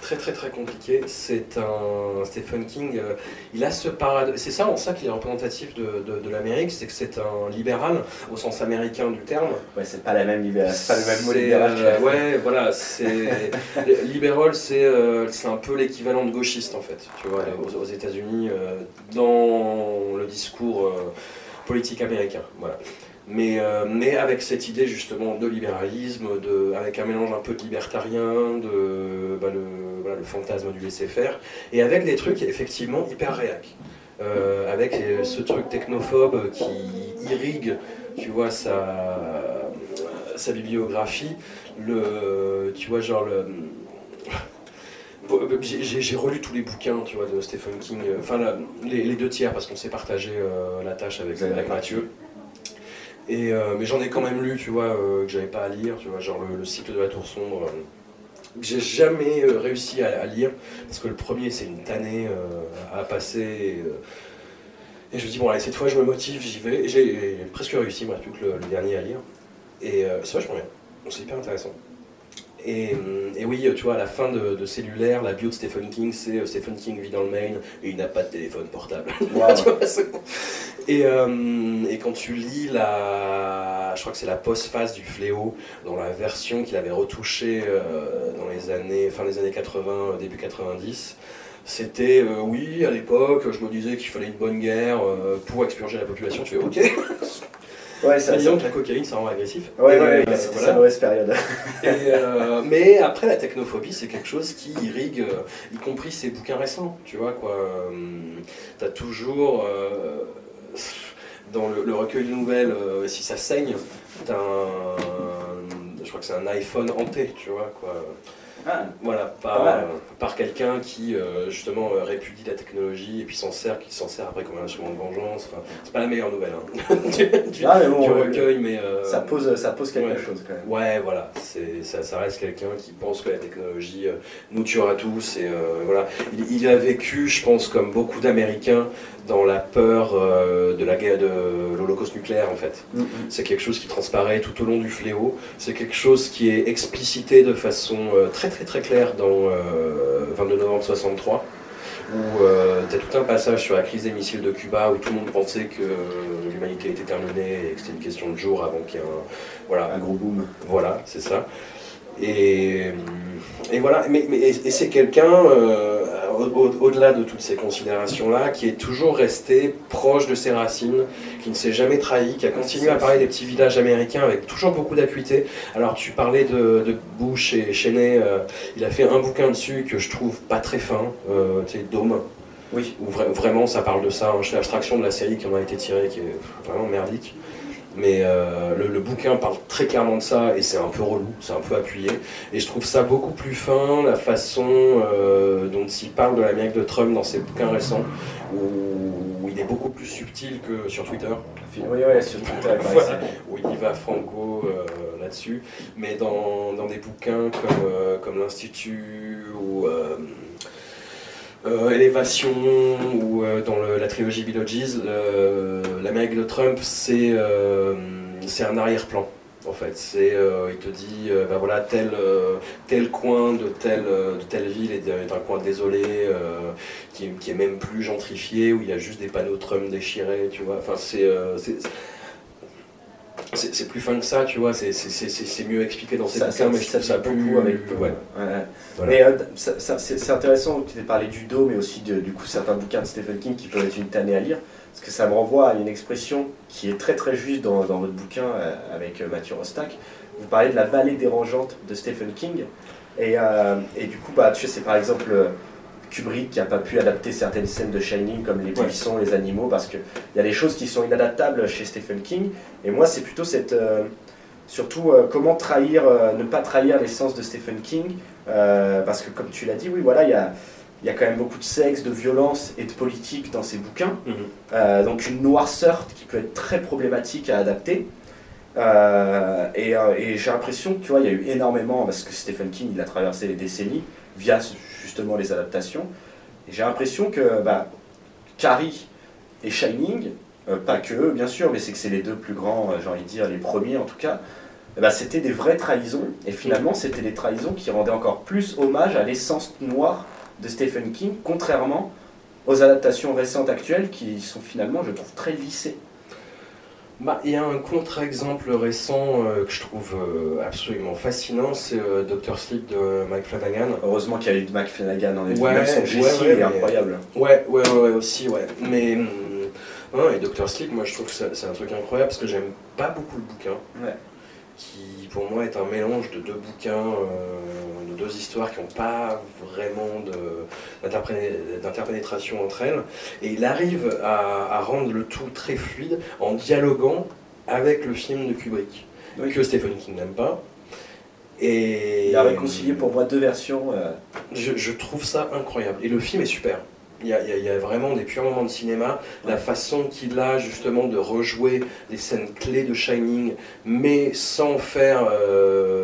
très très très compliqué. C'est un Stephen King. euh, il a ce paradoxe. C'est ça en ça qu'il est représentatif de, de, de l'Amérique, c'est que c'est un libéral au sens américain du terme. Ouais, c'est pas la même libéral, c'est pas le même mot libéral. euh, ouais, voilà, c'est libéral, c'est euh, c'est un peu l'équivalent de gauchiste en fait. Tu vois, aux, aux États-Unis, dans le discours politique américain. Voilà. Mais, euh, mais avec cette idée justement de libéralisme, avec un mélange un peu de libertarien, bah, le, voilà, le fantasme du laisser-faire, et avec des trucs effectivement hyper réac. Euh, avec euh, ce truc technophobe qui irrigue, tu vois, sa, bibliographie, tu vois, genre le... J'ai- relu tous les bouquins, tu vois, de Stephen King, enfin les, deux tiers parce qu'on s'est partagé la tâche avec, Mathieu. Et, euh, mais j'en ai quand même lu, tu vois, euh, que j'avais pas à lire, tu vois, genre le, le cycle de la tour sombre, euh, que j'ai jamais réussi à, à lire, parce que le premier c'est une tannée à passer. Et, et je me dis, bon, allez, cette fois je me motive, j'y vais. Et J'ai presque réussi, reste plus que le, le dernier à lire. Et c'est vachement bien, c'est hyper intéressant. Et, et oui, tu vois, à la fin de, de Cellulaire, la bio de Stephen King, c'est Stephen King vit dans le Maine et il n'a pas de téléphone portable. Tu vois. Et, euh, et quand tu lis la. Je crois que c'est la postface du fléau, dans la version qu'il avait retouchée euh, dans les années. fin des années 80, euh, début 90. C'était euh, oui, à l'époque, je me disais qu'il fallait une bonne guerre pour expurger la population. Tu fais ok, Ouais, ça disons que la cocaïne ça rend agressif. Ouais, Et, ouais, ouais, c'était voilà. sa mauvaise période. Et, mais après, la technophobie, c'est quelque chose qui irrigue, y compris ces bouquins récents, tu vois, quoi. T'as toujours, dans le, le recueil de nouvelles, euh, si ça saigne, t'as un, je crois que c'est un iPhone hanté, tu vois, quoi. Ah, Voilà, par, euh, par quelqu'un qui, euh, justement, euh, répudie la technologie et puis s'en sert, qui s'en sert après comme un instrument de vengeance. Enfin, c'est pas la meilleure nouvelle, hein, du, du- Ah, mais bon, du ouais, recueil, mais... ça, pose, ça pose quelque ouais. chose quand même. Ouais, voilà, c'est, ça, ça reste quelqu'un qui pense que la technologie nous tuera tous. Et, voilà. il, il a vécu, je pense, comme beaucoup d'Américains, dans la peur euh, de la guerre de l'Holocauste nucléaire, en fait. Mm, mm. C'est quelque chose qui transparaît tout au long du fléau. C'est quelque chose qui est explicité de façon euh, très très très claire dans euh, 22 novembre 63 où tu as tout un passage sur la crise des missiles de Cuba où tout le monde pensait que l'humanité était terminée et que c'était une question de jours avant qu'il y ait un, voilà, Un gros boom. voilà, c'est ça. Et, et voilà, mais, mais- et, et c'est quelqu'un, euh, au- au- au-delà de toutes ces considérations-là, qui est toujours resté proche de ses racines, qui ne s'est jamais trahi, qui a continué à parler des petits villages américains avec toujours beaucoup d'acuité. Alors tu parlais de, de Bush et Cheney, euh, il a fait un bouquin dessus que je trouve pas très fin, euh, tu sais, Dôme. Oui. Où vra- vraiment ça parle de ça. hein. Je fais abstraction de la série qui en a été tirée, qui est vraiment merdique. Mais euh, le, le bouquin parle très clairement de ça et c'est un peu relou, c'est un peu appuyé. Et je trouve ça beaucoup plus fin, la façon euh, dont il parle de l'Amérique de Trump dans ses bouquins récents, où, où il est beaucoup plus subtil que sur Twitter. Oui, oui, sur Twitter. Voilà. où il y va franco euh, là-dessus, mais dans, dans des bouquins comme, comme l'Institut ou Élévation ou euh, dans le- la trilogie Biologies, le- l'Amérique de Trump, c'est euh, c'est un arrière-plan. En fait, c'est euh, il te dit euh, bah voilà tel euh, tel coin de telle euh, de telle ville est d'un coin désolé euh, qui, qui est même plus gentrifié où il y a juste des panneaux Trump déchirés, tu vois. Enfin c'est euh, c'est- plus fin que ça, tu vois, c'est- c'est c'est- c'est- c'est mieux expliqué dans ces Ça, bouquins, ça, mais je ça trouve ça plus... beaucoup avec. ouais. Ouais, ouais. Voilà. Mais euh, ça- ça- c'est intéressant tu aies parlé du dos, mais aussi de, du coup certains bouquins de Stephen King qui peuvent être une tannée à lire, parce que ça me renvoie à une expression qui est très très juste dans, dans votre bouquin euh, avec euh, Mathieu Rostac. Vous parlez de la vallée dérangeante de Stephen King, et, et du coup, bah, tu sais, c'est par exemple Kubrick qui n'a pas pu adapter certaines scènes de Shining, comme les Ouais. buissons, les animaux, parce qu'il y a des choses qui sont inadaptables chez Stephen King, et moi c'est plutôt cette... euh, Surtout, euh, comment trahir, euh, ne pas trahir l'essence de Stephen King, parce que comme tu l'as dit, oui, voilà, il y a, il y a quand même beaucoup de sexe, de violence et de politique dans ses bouquins. Mhm. Donc une noirceur qui peut être très problématique à adapter. Euh, et et j'ai l'impression que tu vois, il y a eu énormément, parce que Stephen King, il a traversé les décennies via justement les adaptations. Et j'ai l'impression que bah, Carrie et Shining, euh, pas que eux bien sûr, mais c'est que c'est les deux plus grands, euh, j'ai envie de dire, les premiers en tout cas, eh ben, c'était des vraies trahisons. Et finalement, c'était des trahisons qui rendaient encore plus hommage à l'essence noire de Stephen King, contrairement aux adaptations récentes actuelles qui sont finalement, je trouve, très lissées. Bah, il y a un contre-exemple récent euh, que je trouve euh, absolument fascinant, c'est euh, Dr. Sleep de Mike Flanagan. Heureusement qu'il y a eu de Mac Flanagan en effet. Ouais, Même son ouais, Jessie, ouais, est incroyable. Ouais, ouais, ouais, aussi, ouais. Mais, hum, et Dr. Sleep, moi je trouve que c'est c'est un truc incroyable parce que j'aime pas beaucoup le bouquin. Ouais. Qui pour moi est un mélange de deux bouquins, euh, de deux histoires qui n'ont pas vraiment d'interpénétration entre elles. Et il arrive à, à rendre le tout très fluide en dialoguant avec le film de Kubrick, Oui. que Stephen King n'aime pas. Et Il a réconcilié pour moi deux versions. euh, je, je trouve ça incroyable. Et le film est super. Il y a, il y vraiment des purs moments de cinéma. La façon qu'il a justement de rejouer les scènes clés de Shining, mais sans faire. euh,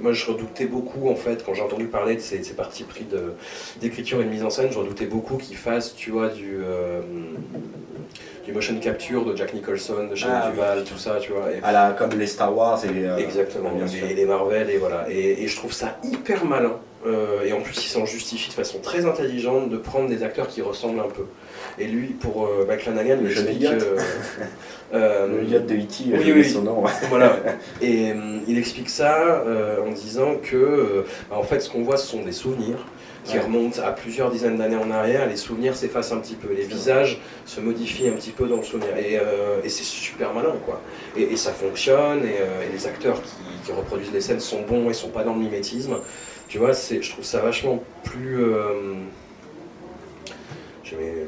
moi, je redoutais beaucoup, en fait, quand j'ai entendu parler de ces, ces partis pris d'écriture et de mise en scène, je redoutais beaucoup qu'il fasse, tu vois, du. euh, du motion capture de Jack Nicholson, de Shelley Ah, oui. Duval, tout ça, tu vois. Et- à la, comme les Star Wars et les, euh, Exactement, bien sûr. et les Marvel, et voilà. Et, et je trouve ça hyper malin. Euh, et en plus, il s'en justifie de façon très intelligente de prendre des acteurs qui ressemblent un peu. Et lui, pour euh, il Le jeune explique. Euh, euh, Le yacht de E.T., oui, oublié oui. son nom. voilà. Et il explique ça en disant que, bah, en fait, ce qu'on voit, ce sont des souvenirs qui Ouais. remontent à plusieurs dizaines d'années en arrière. Les souvenirs s'effacent un petit peu, les visages se modifient un petit peu dans le souvenir. Et, et c'est super malin, quoi. Et, et ça fonctionne, et, et les acteurs qui, qui reproduisent les scènes sont bons et sont pas dans le mimétisme. Tu vois, c'est, je trouve ça vachement plus. euh, je vais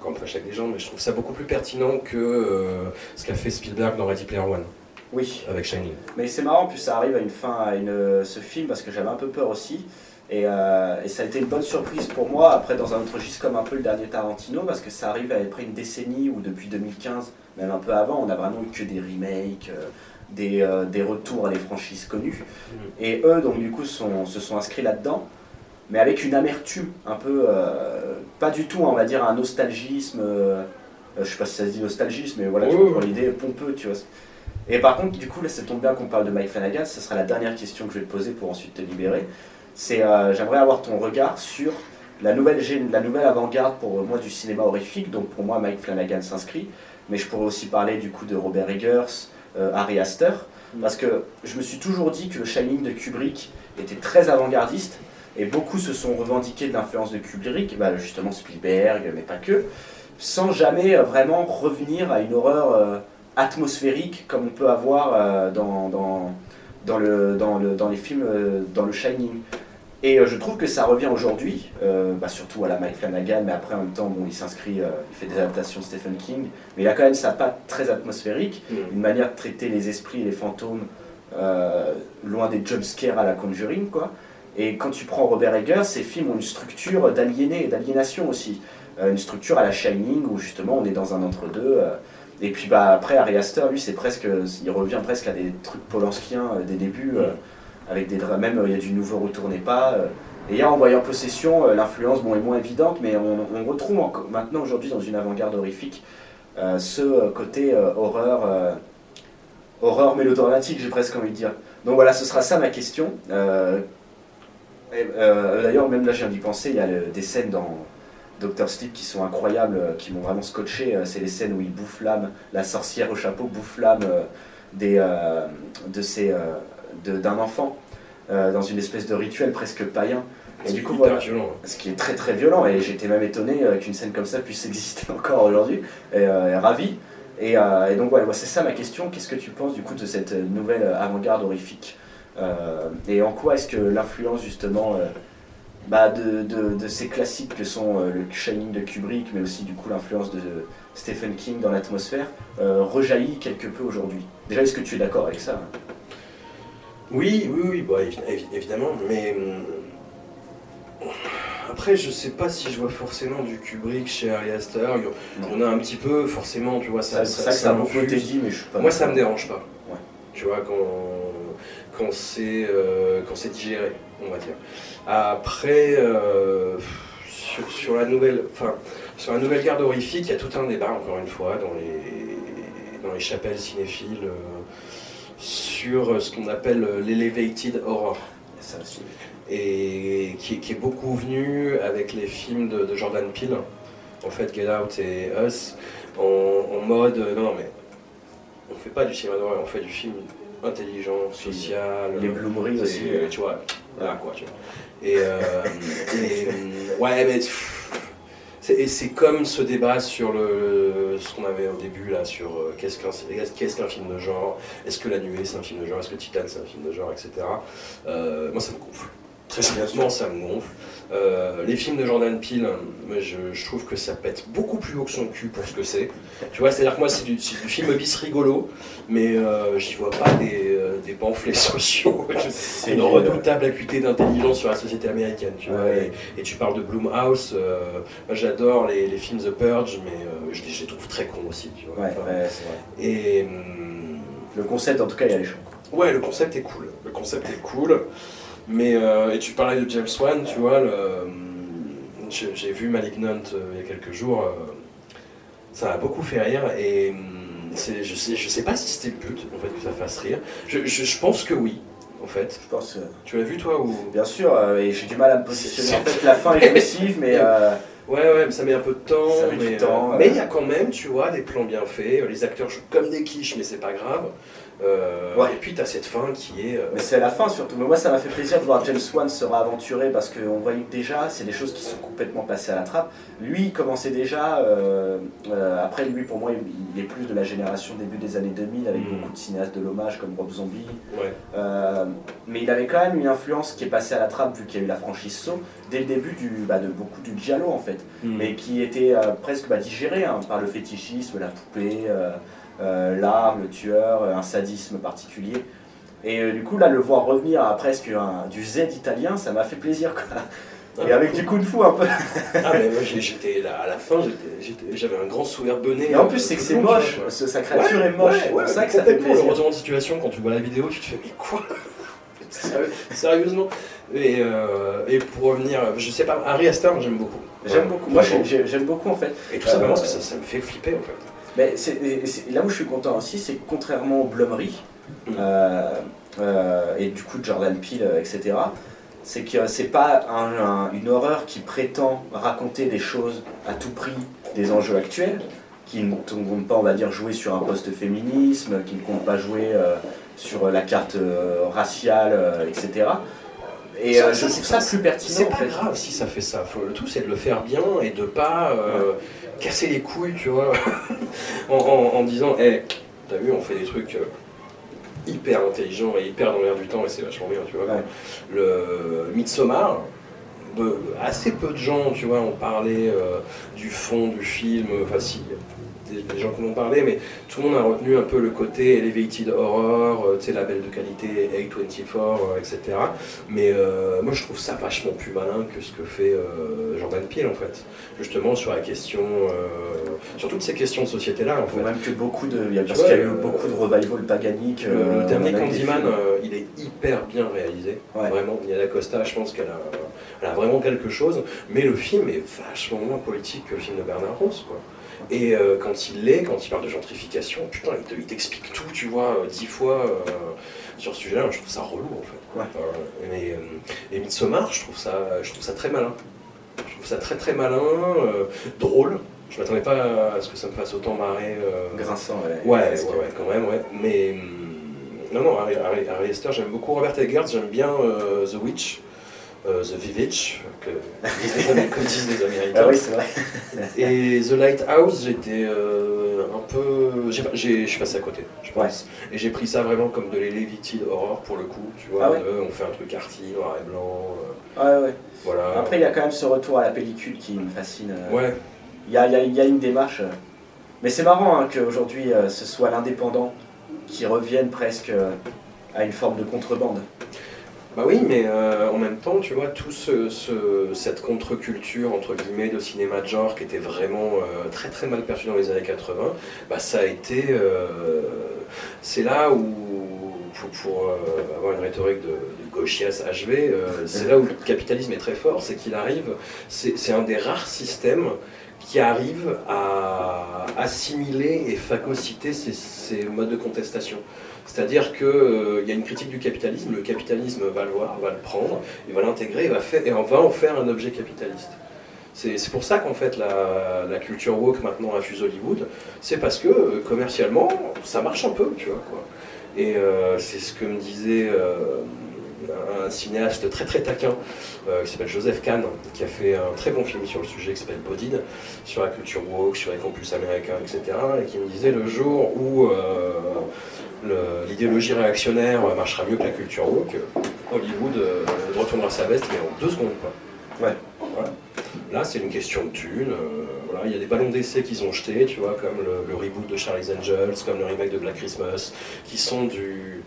encore me fâcher avec des gens, mais je trouve ça beaucoup plus pertinent que euh, ce qu'a fait Spielberg dans Ready Player One Oui, avec Shining. mais c'est marrant, puis ça arrive à une fin à une, ce film parce que j'avais un peu peur aussi. Et, euh, et ça a été une bonne surprise pour moi, après dans un autre registre comme un peu le dernier Tarantino, parce que ça arrive après une décennie ou depuis 2015, même un peu avant, on a vraiment eu que des remakes, euh, des, euh, des retours à des franchises connues. Et eux, donc du coup, sont- se sont inscrits là-dedans, mais avec une amertume, un peu, euh, pas du tout, on va dire, un nostalgisme, euh, je sais pas si ça se dit nostalgisme, mais voilà, tu comprends oui. l'idée, pompeux, tu vois. Et par contre, du coup, là, ça tombe bien qu'on parle de Mike Flanagan, ce sera la dernière question que je vais te poser pour ensuite te libérer. C'est, euh, j'aimerais avoir ton regard sur la nouvelle, la nouvelle avant-garde pour moi du cinéma horrifique, donc pour moi, Mike Flanagan s'inscrit, mais je pourrais aussi parler du coup de Robert Eggers, euh, Harry Astor, parce que je me suis toujours dit que le Shining de Kubrick était très avant-gardiste, et beaucoup se sont revendiqués de l'influence de Kubrick, bah, justement Spielberg, mais pas que, sans jamais euh, vraiment revenir à une horreur euh, atmosphérique comme on peut avoir euh, dans, dans, dans, le, dans, le, dans les films, euh, dans le Shining. Et euh, je trouve que ça revient aujourd'hui, euh, bah, surtout à la Mike Flanagan, mais après en même temps, bon, il s'inscrit, euh, il fait des adaptations de Stephen King, mais il a quand même sa patte très atmosphérique, Mm. une manière de traiter les esprits et les fantômes euh, loin des jumpscares à la Conjuring, quoi. Et quand tu prends Robert Eggers, ces films ont une structure d'aliéné et d'aliénation aussi. Une structure à la Shining, où justement on est dans un entre-deux. et puis bah, après, Ari Aster, lui, c'est presque, il revient presque à des trucs polanskiens des débuts, euh, avec des même euh, il y a du nouveau Retournez pas. euh. et hier, en voyant Possession, euh, l'influence bon, est moins évidente, mais on, retrouve maintenant aujourd'hui dans une avant-garde horrifique ce côté horreur, horreur mélodramatique, j'ai presque envie de dire. Donc voilà, ce sera ça ma question. D'ailleurs, même là, je viens d'y penser, il y a des scènes dans Doctor Sleep qui sont incroyables, qui m'ont vraiment scotché. C'est les scènes où il bouffe l'âme, la sorcière au chapeau bouffe l'âme des, de- d'un enfant euh, dans une espèce de rituel presque païen. Et du coup, voilà, violent. ce qui est très très violent. Et j'étais même étonné euh, qu'une scène comme ça puisse exister encore aujourd'hui. Et, euh, et ravi. Et, et donc voilà c'est ça ma question. Qu'est-ce que tu penses du coup de cette nouvelle avant-garde horrifique et en quoi est-ce que l'influence justement bah, de, de- de ces classiques que sont le Shining de Kubrick mais aussi du coup l'influence de Stephen King dans l'atmosphère rejaillit quelque peu aujourd'hui? Déjà est-ce que tu es d'accord avec ça? Oui, oui, oui, bah, évi- évi- évidemment, mais hum, après, je sais pas si je vois forcément du Kubrick chez Ari Aster. Il y en- a un petit peu, forcément, tu vois, ça, ça ça a beaucoup été infuse. dit mais je suis pas Moi, ça me dérange pas. Ouais. Tu vois, quand, quand c'est euh, quand c'est digéré, on va dire. Après, euh, sur, sur la nouvelle, enfin, sur la nouvelle garde horrifique, il y a tout un débat, encore une fois, dans les, dans les chapelles cinéphiles, euh, sur ce qu'on appelle l'elevated horror. Et qui, qui est beaucoup venu avec les films de, de Jordan Peele, en fait Get Out et Us, en, en mode euh, non, mais on fait pas du cinéma d'horreur, on fait du film intelligent, social, les Bloomeries aussi tu vois, voilà quoi, tu vois. Et, euh, et, euh, ouais, mais pff, et c'est comme ce débat sur le, ce qu'on avait au début là, sur euh, qu'est-ce qu'un, film de genre, est-ce que La Nuée c'est un film de genre, est-ce que Titan c'est un film de genre, etc. Euh, moi ça me gonfle. Très sérieusement, ça me gonfle. Euh, les films de Jordan Peele, je, je trouve que ça pète beaucoup plus haut que son cul pour ce que c'est. Tu vois, c'est-à-dire que moi, c'est du, film bis rigolo, mais euh, j'y vois pas des, euh, des pamphlets sociaux, C'est une redoutable acuité d'intelligence sur la société américaine. Tu vois, Ouais. et, et tu parles de Blumhouse, euh, moi j'adore les, les films The Purge, mais je, les- je les trouve très cons aussi. Tu vois. Ouais, Enfin, ouais, vrai. Et. Le concept, en tout cas, il y a les champs. Ouais, le concept est cool. Le concept est cool. Mais, euh, et tu parlais de James Wan, tu vois, euh, j'ai vu Malignant euh, il y a quelques jours. ça m'a beaucoup fait rire et je sais, je sais pas si c'était le but, en fait, que ça fasse rire. Je, je- je pense que oui, en fait. Je pense. euh, Tu l'as vu, toi ou... Bien sûr, et j'ai du mal à me positionner. En fait, la fin est jouissive, mais euh, Ouais, ouais, mais ça met un peu de temps. Ça met du mais, temps, euh, ouais. mais il y a quand même, tu vois, des plans bien faits. Les acteurs jouent comme des quiches, mais c'est pas grave. Euh, Ouais. Et puis, t'as cette fin qui est. euh, mais c'est à la fin surtout. Mais moi, ça m'a fait plaisir de voir James Wan se réaventurer parce qu'on voyait déjà, c'est des choses qui sont complètement passées à la trappe. Lui, il commençait déjà. euh, après, lui, pour moi, il est plus de la génération début des années 2000 avec Mm. beaucoup de cinéastes de l'hommage comme Rob Zombie. ouais. Mais il avait quand même une influence qui est passée à la trappe vu qu'il y a eu la franchise Saw dès le début du, bah, de beaucoup du giallo en fait. Mm. mais qui était presque bah, digéré hein, par le fétichisme, la poupée, euh, l'arme, le tueur, euh, un sadisme particulier. Et euh, du coup, là, le voir revenir à presque un- du Z italien, ça m'a fait plaisir. Quoi. Ah, Et avec du kung fu un peu. Ah, mais moi j'étais là, à la fin, j'avais un grand sourire bonnet. Et en plus, c'est que c'est moche. quoi. Sa créature Ouais, est moche. ouais, c'est ouais, pour ça que ça fait plaisir. retournement de situation, quand tu vois la vidéo, tu te fais, mais quoi? Sérieusement et, euh, et pour revenir, je sais pas, Harry Astor, j'aime beaucoup. J'aime beaucoup. Moi, j'aime beaucoup en fait. Et tout simplement Euh, parce que ça, ça me fait flipper en fait. Mais là où je suis content aussi, c'est que contrairement aux Blummery, Mm. euh, euh, et du coup de Jordan Peele, euh, etc., c'est que c'est pas un- un- une horreur qui prétend raconter des choses à tout prix des enjeux actuels, qui ne compte pas, on va dire, jouer sur un post-féminisme, qui ne compte pas jouer euh, sur la carte euh, raciale, euh, etc. Et Ça, euh, ça, je c'est trouve ça plus pertinent C'est en pas fait. grave si ça fait ça. Faut- le tout, c'est de le faire bien et de pas euh, casser les couilles, tu vois, en, en- en disant, hé, t'as vu, on fait des trucs. euh, hyper intelligent et hyper dans l'air du temps et c'est vachement bien, tu vois. Ouais. Le Midsommar, assez peu de gens, tu vois, ont parlé euh, du fond du film, enfin si, des, gens qui en ont parlé, mais tout le monde a retenu un peu le côté elevated horror, euh, tu sais, label de qualité A24, euh, etc. Mais euh, moi je trouve ça vachement plus malin que ce que fait euh, Jordan Peele en fait. Justement sur la question, euh, sur toutes ces questions de société-là en fait. même que beaucoup de. il y a- Parce qu'il y a eu beaucoup de revival paganique. Le, le dernier Candyman, il est hyper bien réalisé. Ouais. Vraiment, Niala Costa, je pense qu'elle a, elle a vraiment quelque chose. Mais le film est vachement moins politique que le film de Bernard Rose, quoi. Et euh, quand il l'est, quand il parle de gentrification, putain, il te- il t'explique tout, tu vois, euh, dix fois euh, sur ce sujet-là. Je trouve ça relou, en fait. Ouais. Mais, et Midsommar, je trouve ça, je trouve ça très malin. Je trouve ça très très malin, drôle. Je m'attendais pas à ce que ça me fasse autant marrer. Grinçant, ouais. Ouais, ouais, ouais, quand même, ouais. Mais hum, non, non, Harry, Harry, Harry Hester, j'aime beaucoup Robert Eggers, j'aime bien The Witch, euh, The Vivitch, que disent les, comme disent les Américains. Ah oui, c'est vrai. Et The Lighthouse, j'étais euh, un peu. Je suis passé à côté, je pense. Et j'ai pris ça vraiment comme de l'elevated horror pour le coup, tu vois. Ah ouais de, on fait un truc arty, noir et blanc, euh, Ouais, ouais. voilà. Après, il y a quand même ce retour à la pellicule qui me fascine. euh. Ouais, Il y a, y a- y a une démarche. euh. Mais c'est marrant hein, qu'aujourd'hui, euh, ce soit l'indépendant qui revienne presque euh, à une forme de contrebande. Bah oui, mais euh, en même temps, tu vois, tout ce, ce- cette contre-culture, entre guillemets, de cinéma de genre qui était vraiment euh, très très mal perçu dans les années 80, bah ça a été... euh, c'est là où, pour, euh, avoir une rhétorique de, de gauchias HV, c'est là où le capitalisme est très fort, c'est qu'il arrive, c'est un des rares systèmes qui arrive à assimiler et phagocyter ces, modes de contestation. C'est-à-dire qu'il y a une critique du capitalisme, le capitalisme va le voir, va le prendre, il va l'intégrer, va et va en faire un objet capitaliste. C'est pour ça qu'en fait la, culture woke maintenant infuse Hollywood, c'est parce que euh, commercialement ça marche un peu, tu vois quoi. Et euh, c'est ce que me disait euh, un cinéaste très très taquin euh, qui s'appelle Joseph Kahn, qui a fait un très bon film sur le sujet qui s'appelle Bodied, sur la culture woke, sur les campus américains, etc. Et qui me disait le jour où euh, l'idéologie réactionnaire marchera mieux que la culture woke, Hollywood euh, retournera sa veste mais en deux secondes. Quoi. Ouais. Voilà. Là, c'est une question de thunes. euh, voilà, il y a des ballons d'essai qu'ils ont jetés, tu vois, comme le, le reboot de Charlie's Angels, comme le remake de Black Christmas, qui sont du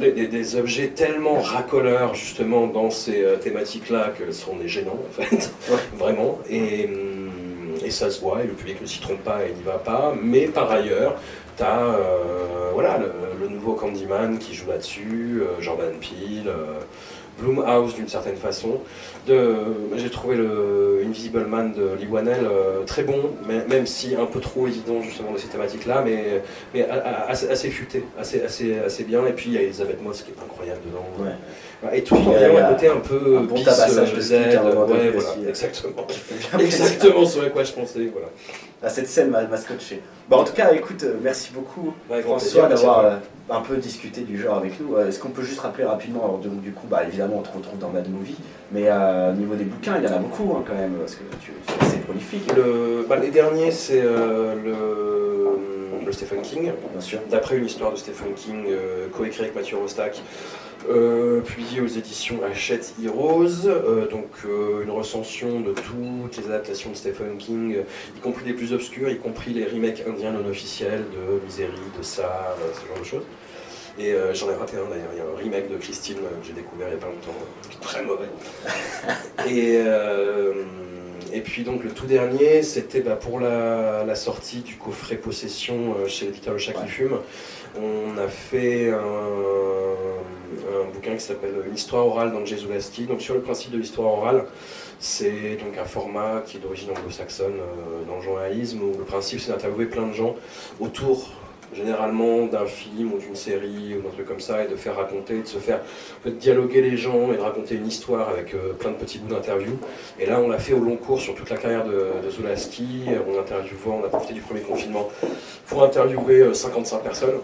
des, des- des objets tellement racoleurs justement dans ces euh, thématiques-là que ce sont des gênants en fait, vraiment. Et, hum, et ça se voit, et le public ne s'y trompe pas et n'y va pas. Mais par ailleurs, tu as voilà, le, le nouveau Candyman qui joue là-dessus, euh, Jordan Peele. Blumhouse d'une certaine façon. J'ai trouvé le Invisible Man de Lee Wanell euh, très bon, même si un peu trop évident justement de ces thématiques-là, mais, assez, futé, assez, bien. Et puis il y a Elisabeth Moss qui est incroyable dedans. Et tout en ayant un côté un peu un bon tabassage euh, de Z, ouais, voilà, aussi. exactement. Exactement ce à quoi je pensais, voilà. Ah, cette scène m'a m'a scotché. Bon, en tout cas, écoute, euh, merci beaucoup François d'avoir euh, un peu discuté du genre avec nous. Euh, Est-ce qu'on peut juste rappeler rapidement, alors, donc, du coup, bah, évidemment, on te retrouve dans Mad Movie, mais euh, au niveau des bouquins, il y en a beaucoup hein, quand même, parce que tu es assez prolifique. Le, bah, les derniers, c'est euh, le, le Stephen King. D'après une histoire de Stephen King, euh, coécrit avec Mathieu Rostac, euh, publié aux éditions Hachette Heroes. Euh, donc une recension de toutes les adaptations de Stephen King, y compris les plus obscures, y compris les remakes indiens non officiels de Misery, de euh, ce genre de choses. Et euh, j'en ai raté un d'ailleurs, il y a un remake de Christine euh, que j'ai découvert il n'y a pas longtemps, qui est très mauvais. et, et puis donc le tout dernier, c'était bah, pour la, la sortie du coffret Possession euh, chez l'éditeur Le Chat qui Ouais. fume. On a fait un, un bouquin qui s'appelle Une histoire orale d'Angelo Zulasti. Donc sur le principe de l'histoire orale, c'est donc un format qui est d'origine anglo-saxonne euh, dans le journalisme où le principe c'est d'interviewer plein de gens autour généralement d'un film ou d'une série ou d'un truc comme ça et de faire raconter, de se faire en dialoguer les gens et de raconter une histoire avec euh, plein de petits bouts d'interview. Et là on l'a fait au long cours sur toute la carrière de, de Zulaski. On interviewait, on a profité du premier confinement pour interviewer euh, 55 personnes.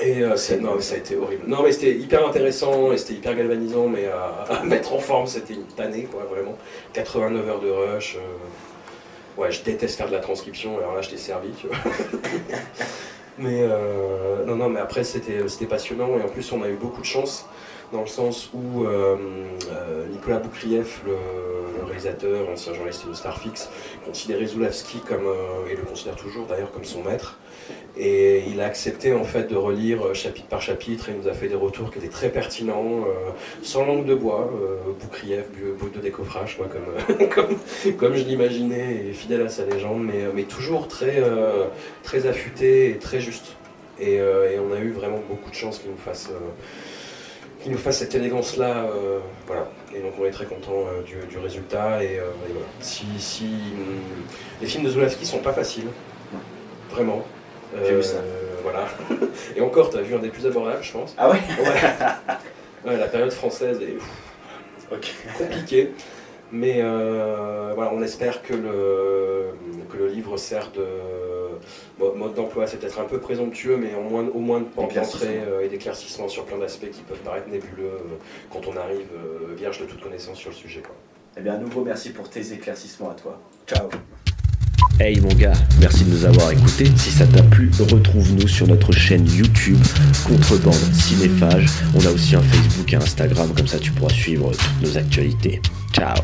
Et euh, non, ça a été horrible. Non, mais c'était hyper intéressant et c'était hyper galvanisant, mais à, à mettre en forme, c'était une tannée, quoi, vraiment. 89 heures de rush. Euh, Ouais, je déteste faire de la transcription, alors là, je t'ai servi, tu vois. Mais euh, non, non, mais après c'était c'était passionnant et en plus on a eu beaucoup de chance dans le sens où euh, euh, Nicolas Boukrieff, le, le réalisateur, ancien journaliste de Starfix, considérait Zulawski comme euh, et le considère toujours d'ailleurs comme son maître. Et il a accepté en fait de relire euh, chapitre par chapitre et il nous a fait des retours qui étaient très pertinents, euh, sans langue de bois, euh, bu- bout de décoffrage, comme, euh, comme, je l'imaginais, et fidèle à sa légende, mais, mais toujours très, euh, très affûté et très juste. Et, euh, on a eu vraiment beaucoup de chance qu'il nous fasse, euh, qu'il nous fasse cette élégance-là. euh, voilà. Et donc on est très content euh, du, résultat. Et, euh, voilà. Si, hum, les films de Zulawski sont pas faciles, vraiment. J'ai vu ça. Voilà. Et encore, tu as vu un des plus abordables, je pense. Ah ouais Ouais. Ouais, la période française est compliquée. Mais euh, voilà, on espère que le, que le livre sert de bon, mode d'emploi. C'est peut-être un peu présomptueux, mais au moins, au moins de porte d'entrée euh, et d'éclaircissement sur plein d'aspects qui peuvent paraître nébuleux euh, quand on arrive euh, vierge de toute connaissance sur le sujet. Quoi. Eh bien, à nouveau, merci pour tes éclaircissements à toi. Ciao. Hey mon gars, merci de nous avoir écoutés. Si ça t'a plu, retrouve-nous sur notre chaîne YouTube Contrebande Cinéphage. On a aussi un Facebook et un Instagram, comme ça tu pourras suivre toutes nos actualités. Ciao